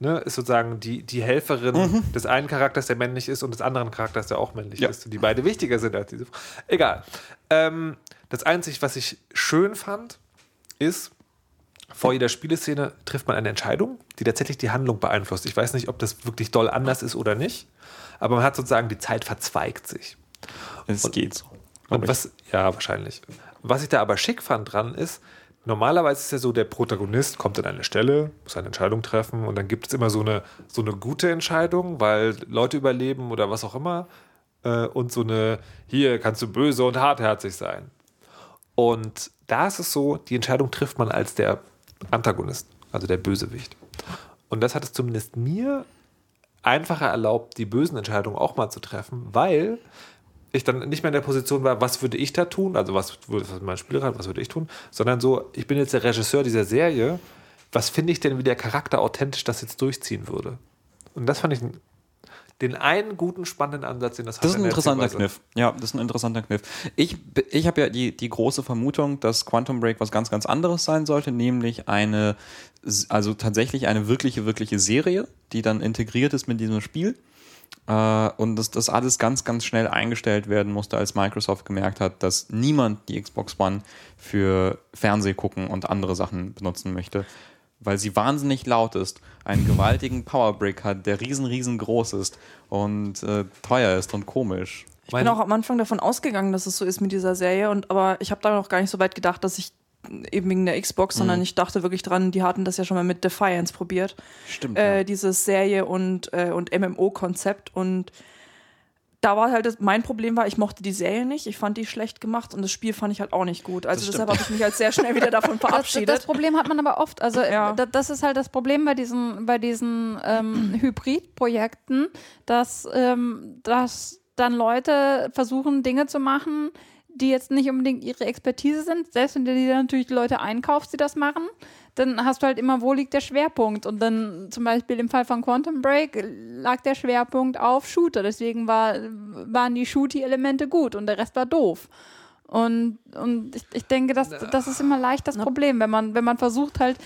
ne, ist sozusagen die, die Helferin Mhm. des einen Charakters, der männlich ist, und des anderen Charakters, der auch männlich Ja. ist, und die beide wichtiger sind als diese Frau. Egal. Ähm, das Einzige, was ich schön fand, ist, vor jeder Spieleszene trifft man eine Entscheidung, die tatsächlich die Handlung beeinflusst. Ich weiß nicht, ob das wirklich doll anders ist oder nicht, aber man hat sozusagen, die Zeit verzweigt sich. Es geht so. Und was, ja, wahrscheinlich. Was ich da aber schick fand dran ist, normalerweise ist ja so, der Protagonist kommt an eine Stelle, muss eine Entscheidung treffen und dann gibt es immer so eine, so eine gute Entscheidung, weil Leute überleben oder was auch immer. Äh, und so eine, hier kannst du böse und hartherzig sein. Und da ist es so, die Entscheidung trifft man als der Antagonist. also der Bösewicht. Und das hat es zumindest mir einfacher erlaubt, die bösen Entscheidungen auch mal zu treffen, weil ich dann nicht mehr in der Position war, was würde ich da tun, also was würde mein Spieler hat, was würde ich tun, sondern so, ich bin jetzt der Regisseur dieser Serie, was finde ich denn, wie der Charakter authentisch das jetzt durchziehen würde? Und das fand ich den einen guten, spannenden Ansatz, den das, Das ist hat ein interessanter. Kniff. Ja, das ist ein interessanter Kniff. Ich, ich habe ja die, die große Vermutung, dass Quantum Break was ganz, ganz anderes sein sollte, nämlich eine, also tatsächlich eine wirkliche, wirkliche Serie, die dann integriert ist mit diesem Spiel. Äh, und dass das alles ganz, ganz schnell eingestellt werden musste, als Microsoft gemerkt hat, dass niemand die Xbox One für Fernseh gucken und andere Sachen benutzen möchte, weil sie wahnsinnig laut ist, einen gewaltigen Powerbrick hat, der riesen, riesengroß ist und äh, teuer ist und komisch. Ich bin auch am Anfang davon ausgegangen, dass es so ist mit dieser Serie, und aber ich habe da noch gar nicht so weit gedacht, dass ich eben wegen der Xbox, sondern ich dachte wirklich dran, die hatten das ja schon mal mit Defiance probiert. Stimmt. Äh, dieses Serie und, äh, und MMO-Konzept und da war halt das, mein Problem war, ich mochte die Serie nicht, ich fand die schlecht gemacht und das Spiel fand ich halt auch nicht gut. Also Das deshalb habe ich mich halt sehr schnell wieder davon Das, verabschiedet. das Problem hat man aber oft. Also Ja. äh, da- das ist halt das Problem bei diesen, bei diesen ähm, Hybridprojekten, dass, ähm, dass dann Leute versuchen, Dinge zu machen, die jetzt nicht unbedingt ihre Expertise sind. Selbst wenn du dir natürlich die Leute einkaufst, die das machen, dann hast du halt immer, wo liegt der Schwerpunkt? Und dann zum Beispiel im Fall von Quantum Break lag der Schwerpunkt auf Shooter. Deswegen war, waren die Shooty-Elemente gut und der Rest war doof. Und, und ich, ich denke, das, das ist immer leicht das Problem. Wenn man, wenn man versucht, halt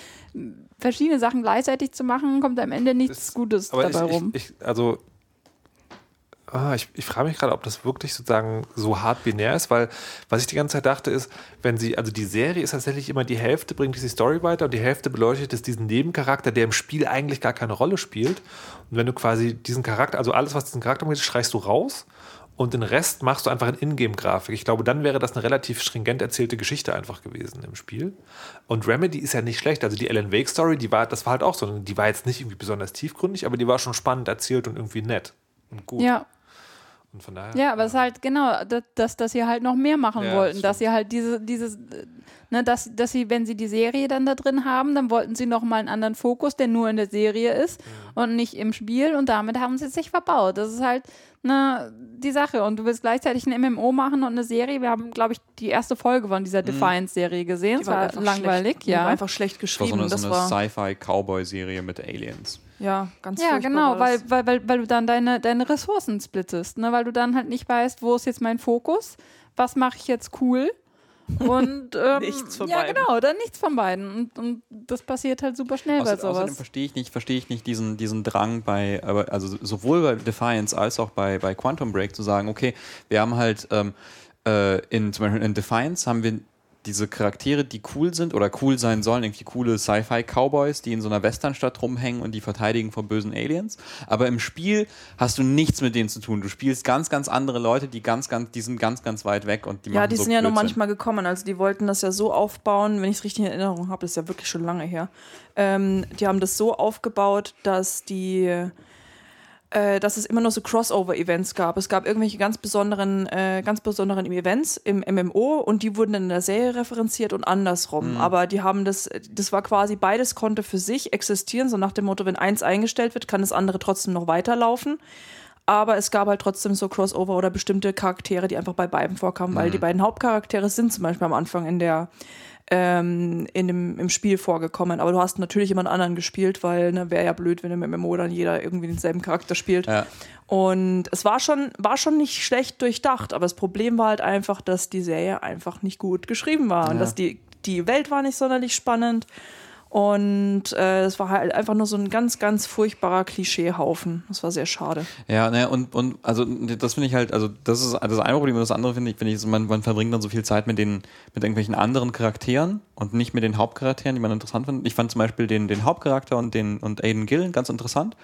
verschiedene Sachen gleichzeitig zu machen, kommt am Ende nichts Das- Gutes dabei ich, rum. ich, also, ah, ich, ich frage mich gerade, ob das wirklich sozusagen so hart binär ist, weil was ich die ganze Zeit dachte ist, wenn sie, also die Serie ist tatsächlich immer die Hälfte bringt diese Story weiter und die Hälfte beleuchtet es diesen Nebencharakter, der im Spiel eigentlich gar keine Rolle spielt. Und wenn du quasi diesen Charakter, also alles, was diesen Charakter angeht, streichst du raus und den Rest machst du einfach in Ingame-Grafik. Ich glaube, dann wäre das eine relativ stringent erzählte Geschichte einfach gewesen im Spiel. Und Remedy ist ja nicht schlecht. Also die Alan Wake Story, die war, das war halt auch so, die war jetzt nicht irgendwie besonders tiefgründig, aber die war schon spannend erzählt und irgendwie nett und gut. Ja, Und von daher. ja, aber es ist halt genau, dass, dass, sie halt noch mehr machen Ja, wollten. das Dass sie halt diese, dieses, ne, dass, dass sie, wenn sie die Serie dann da drin haben, dann wollten sie noch mal einen anderen Fokus, der nur in der Serie ist Mhm. und nicht im Spiel. Und damit haben sie sich verbaut. Das ist halt ne, die Sache. Und du willst gleichzeitig ein MMO machen und eine Serie. Wir haben, glaube ich, die erste Folge von dieser Defiance-Serie gesehen. Mhm. Die Es war einfach langweilig, schlecht, die ja. war einfach schlecht Das war so geschrieben. eine, so eine Sci-Fi-Cowboy-Serie mit Aliens. Ja, ganz Ja, genau, weil, weil, weil, weil du dann deine, deine Ressourcen splittest, ne? weil du dann halt nicht weißt, wo ist jetzt mein Fokus, was mache ich jetzt cool und ähm, Nichts von ja, beiden. genau, dann nichts von beiden und, und das passiert halt super schnell bei Außer, außerdem sowas. verstehe ich nicht, verstehe ich nicht diesen, diesen Drang bei, aber also sowohl bei Defiance als auch bei, bei Quantum Break zu sagen, okay, wir haben halt ähm, äh, in zum Beispiel in Defiance haben wir diese Charaktere, die cool sind oder cool sein sollen, irgendwie coole Sci-Fi-Cowboys, die in so einer Westernstadt rumhängen und die verteidigen vor bösen Aliens. Aber im Spiel hast du nichts mit denen zu tun. Du spielst ganz, ganz andere Leute, die ganz, ganz, die sind ganz, ganz weit weg und die Ja, machen die so sind ja nur Blödsinn. manchmal gekommen. Also die wollten das ja so aufbauen, wenn ich es richtig in Erinnerung habe, das ist ja wirklich schon lange her. Ähm, die haben das so aufgebaut, dass die äh, dass es immer nur so Crossover-Events gab. Es gab irgendwelche ganz besonderen, äh, ganz besonderen Events im MMO und die wurden dann in der Serie referenziert und andersrum. Aber die haben das, das war quasi beides konnte für sich existieren, so nach dem Motto, wenn eins eingestellt wird, kann das andere trotzdem noch weiterlaufen. Aber es gab halt trotzdem so Crossover oder bestimmte Charaktere, die einfach bei beiden vorkamen, weil die beiden Hauptcharaktere sind zum Beispiel am Anfang in der ähm, in dem, im Spiel vorgekommen. Aber du hast natürlich jemand anderen gespielt, weil ne, wäre ja blöd, wenn im MMO dann jeder irgendwie denselben Charakter spielt. Ja. Und es war schon, war schon nicht schlecht durchdacht, aber das Problem war halt einfach, dass die Serie einfach nicht gut geschrieben war und Ja. dass die, die Welt war nicht sonderlich spannend. Und äh, es war halt einfach nur so ein ganz, ganz furchtbarer Klischeehaufen. Das war sehr schade. Ja, ne, und, und also das finde ich halt, also das ist das eine Problem und das andere finde ich, finde ich, man, man verbringt dann so viel Zeit mit den, mit irgendwelchen anderen Charakteren und nicht mit den Hauptcharakteren, die man interessant findet. Ich fand zum Beispiel den, den Hauptcharakter und den und Aiden Gillen ganz interessant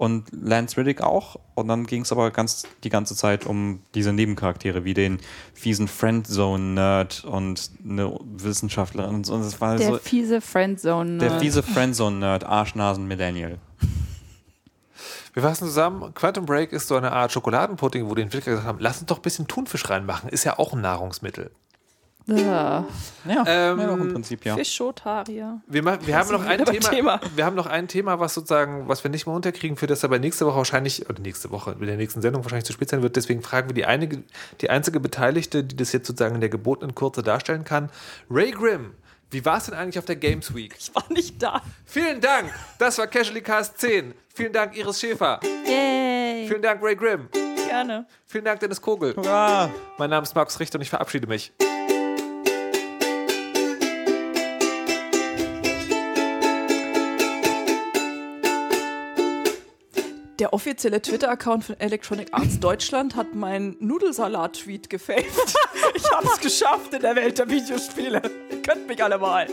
und Lance Riddick auch. Und dann ging es aber ganz die ganze Zeit um diese Nebencharaktere, wie den fiesen Friendzone-Nerd und eine Wissenschaftlerin und so. Und das war Der so, fiese Friendzone. der fiese Friendzone-Nerd, Arschnasen-Millennial. Wir fassen zusammen, Quantum Break ist so eine Art Schokoladenpudding, wo die Entwickler gesagt haben, lass uns doch ein bisschen Thunfisch reinmachen, ist ja auch ein Nahrungsmittel. Ja, Ähm, ja, im Prinzip ja. Fischotarier. Wir, wir, haben noch ein Thema, Thema. wir haben noch ein Thema, was sozusagen, was wir nicht mehr unterkriegen, für das aber nächste Woche wahrscheinlich, oder nächste Woche, mit der nächsten Sendung wahrscheinlich zu spät sein wird. Deswegen fragen wir die, einige, die einzige Beteiligte, die das jetzt sozusagen in der gebotenen Kürze darstellen kann. Ray Grimm, wie war es denn eigentlich auf der Games Week? Ich war nicht da. Vielen Dank, das war Casually Cast 10. Vielen Dank, Iris Schäfer. Yay! Vielen Dank, Ray Grimm. Gerne. Vielen Dank, Dennis Kogel. Hurra! Mein Name ist Markus Richter und ich verabschiede mich. Der offizielle Twitter-Account von Electronic Arts Deutschland hat meinen Nudelsalat-Tweet gefaked. Ich hab's geschafft in der Welt der Videospiele. Ihr könnt mich alle mal.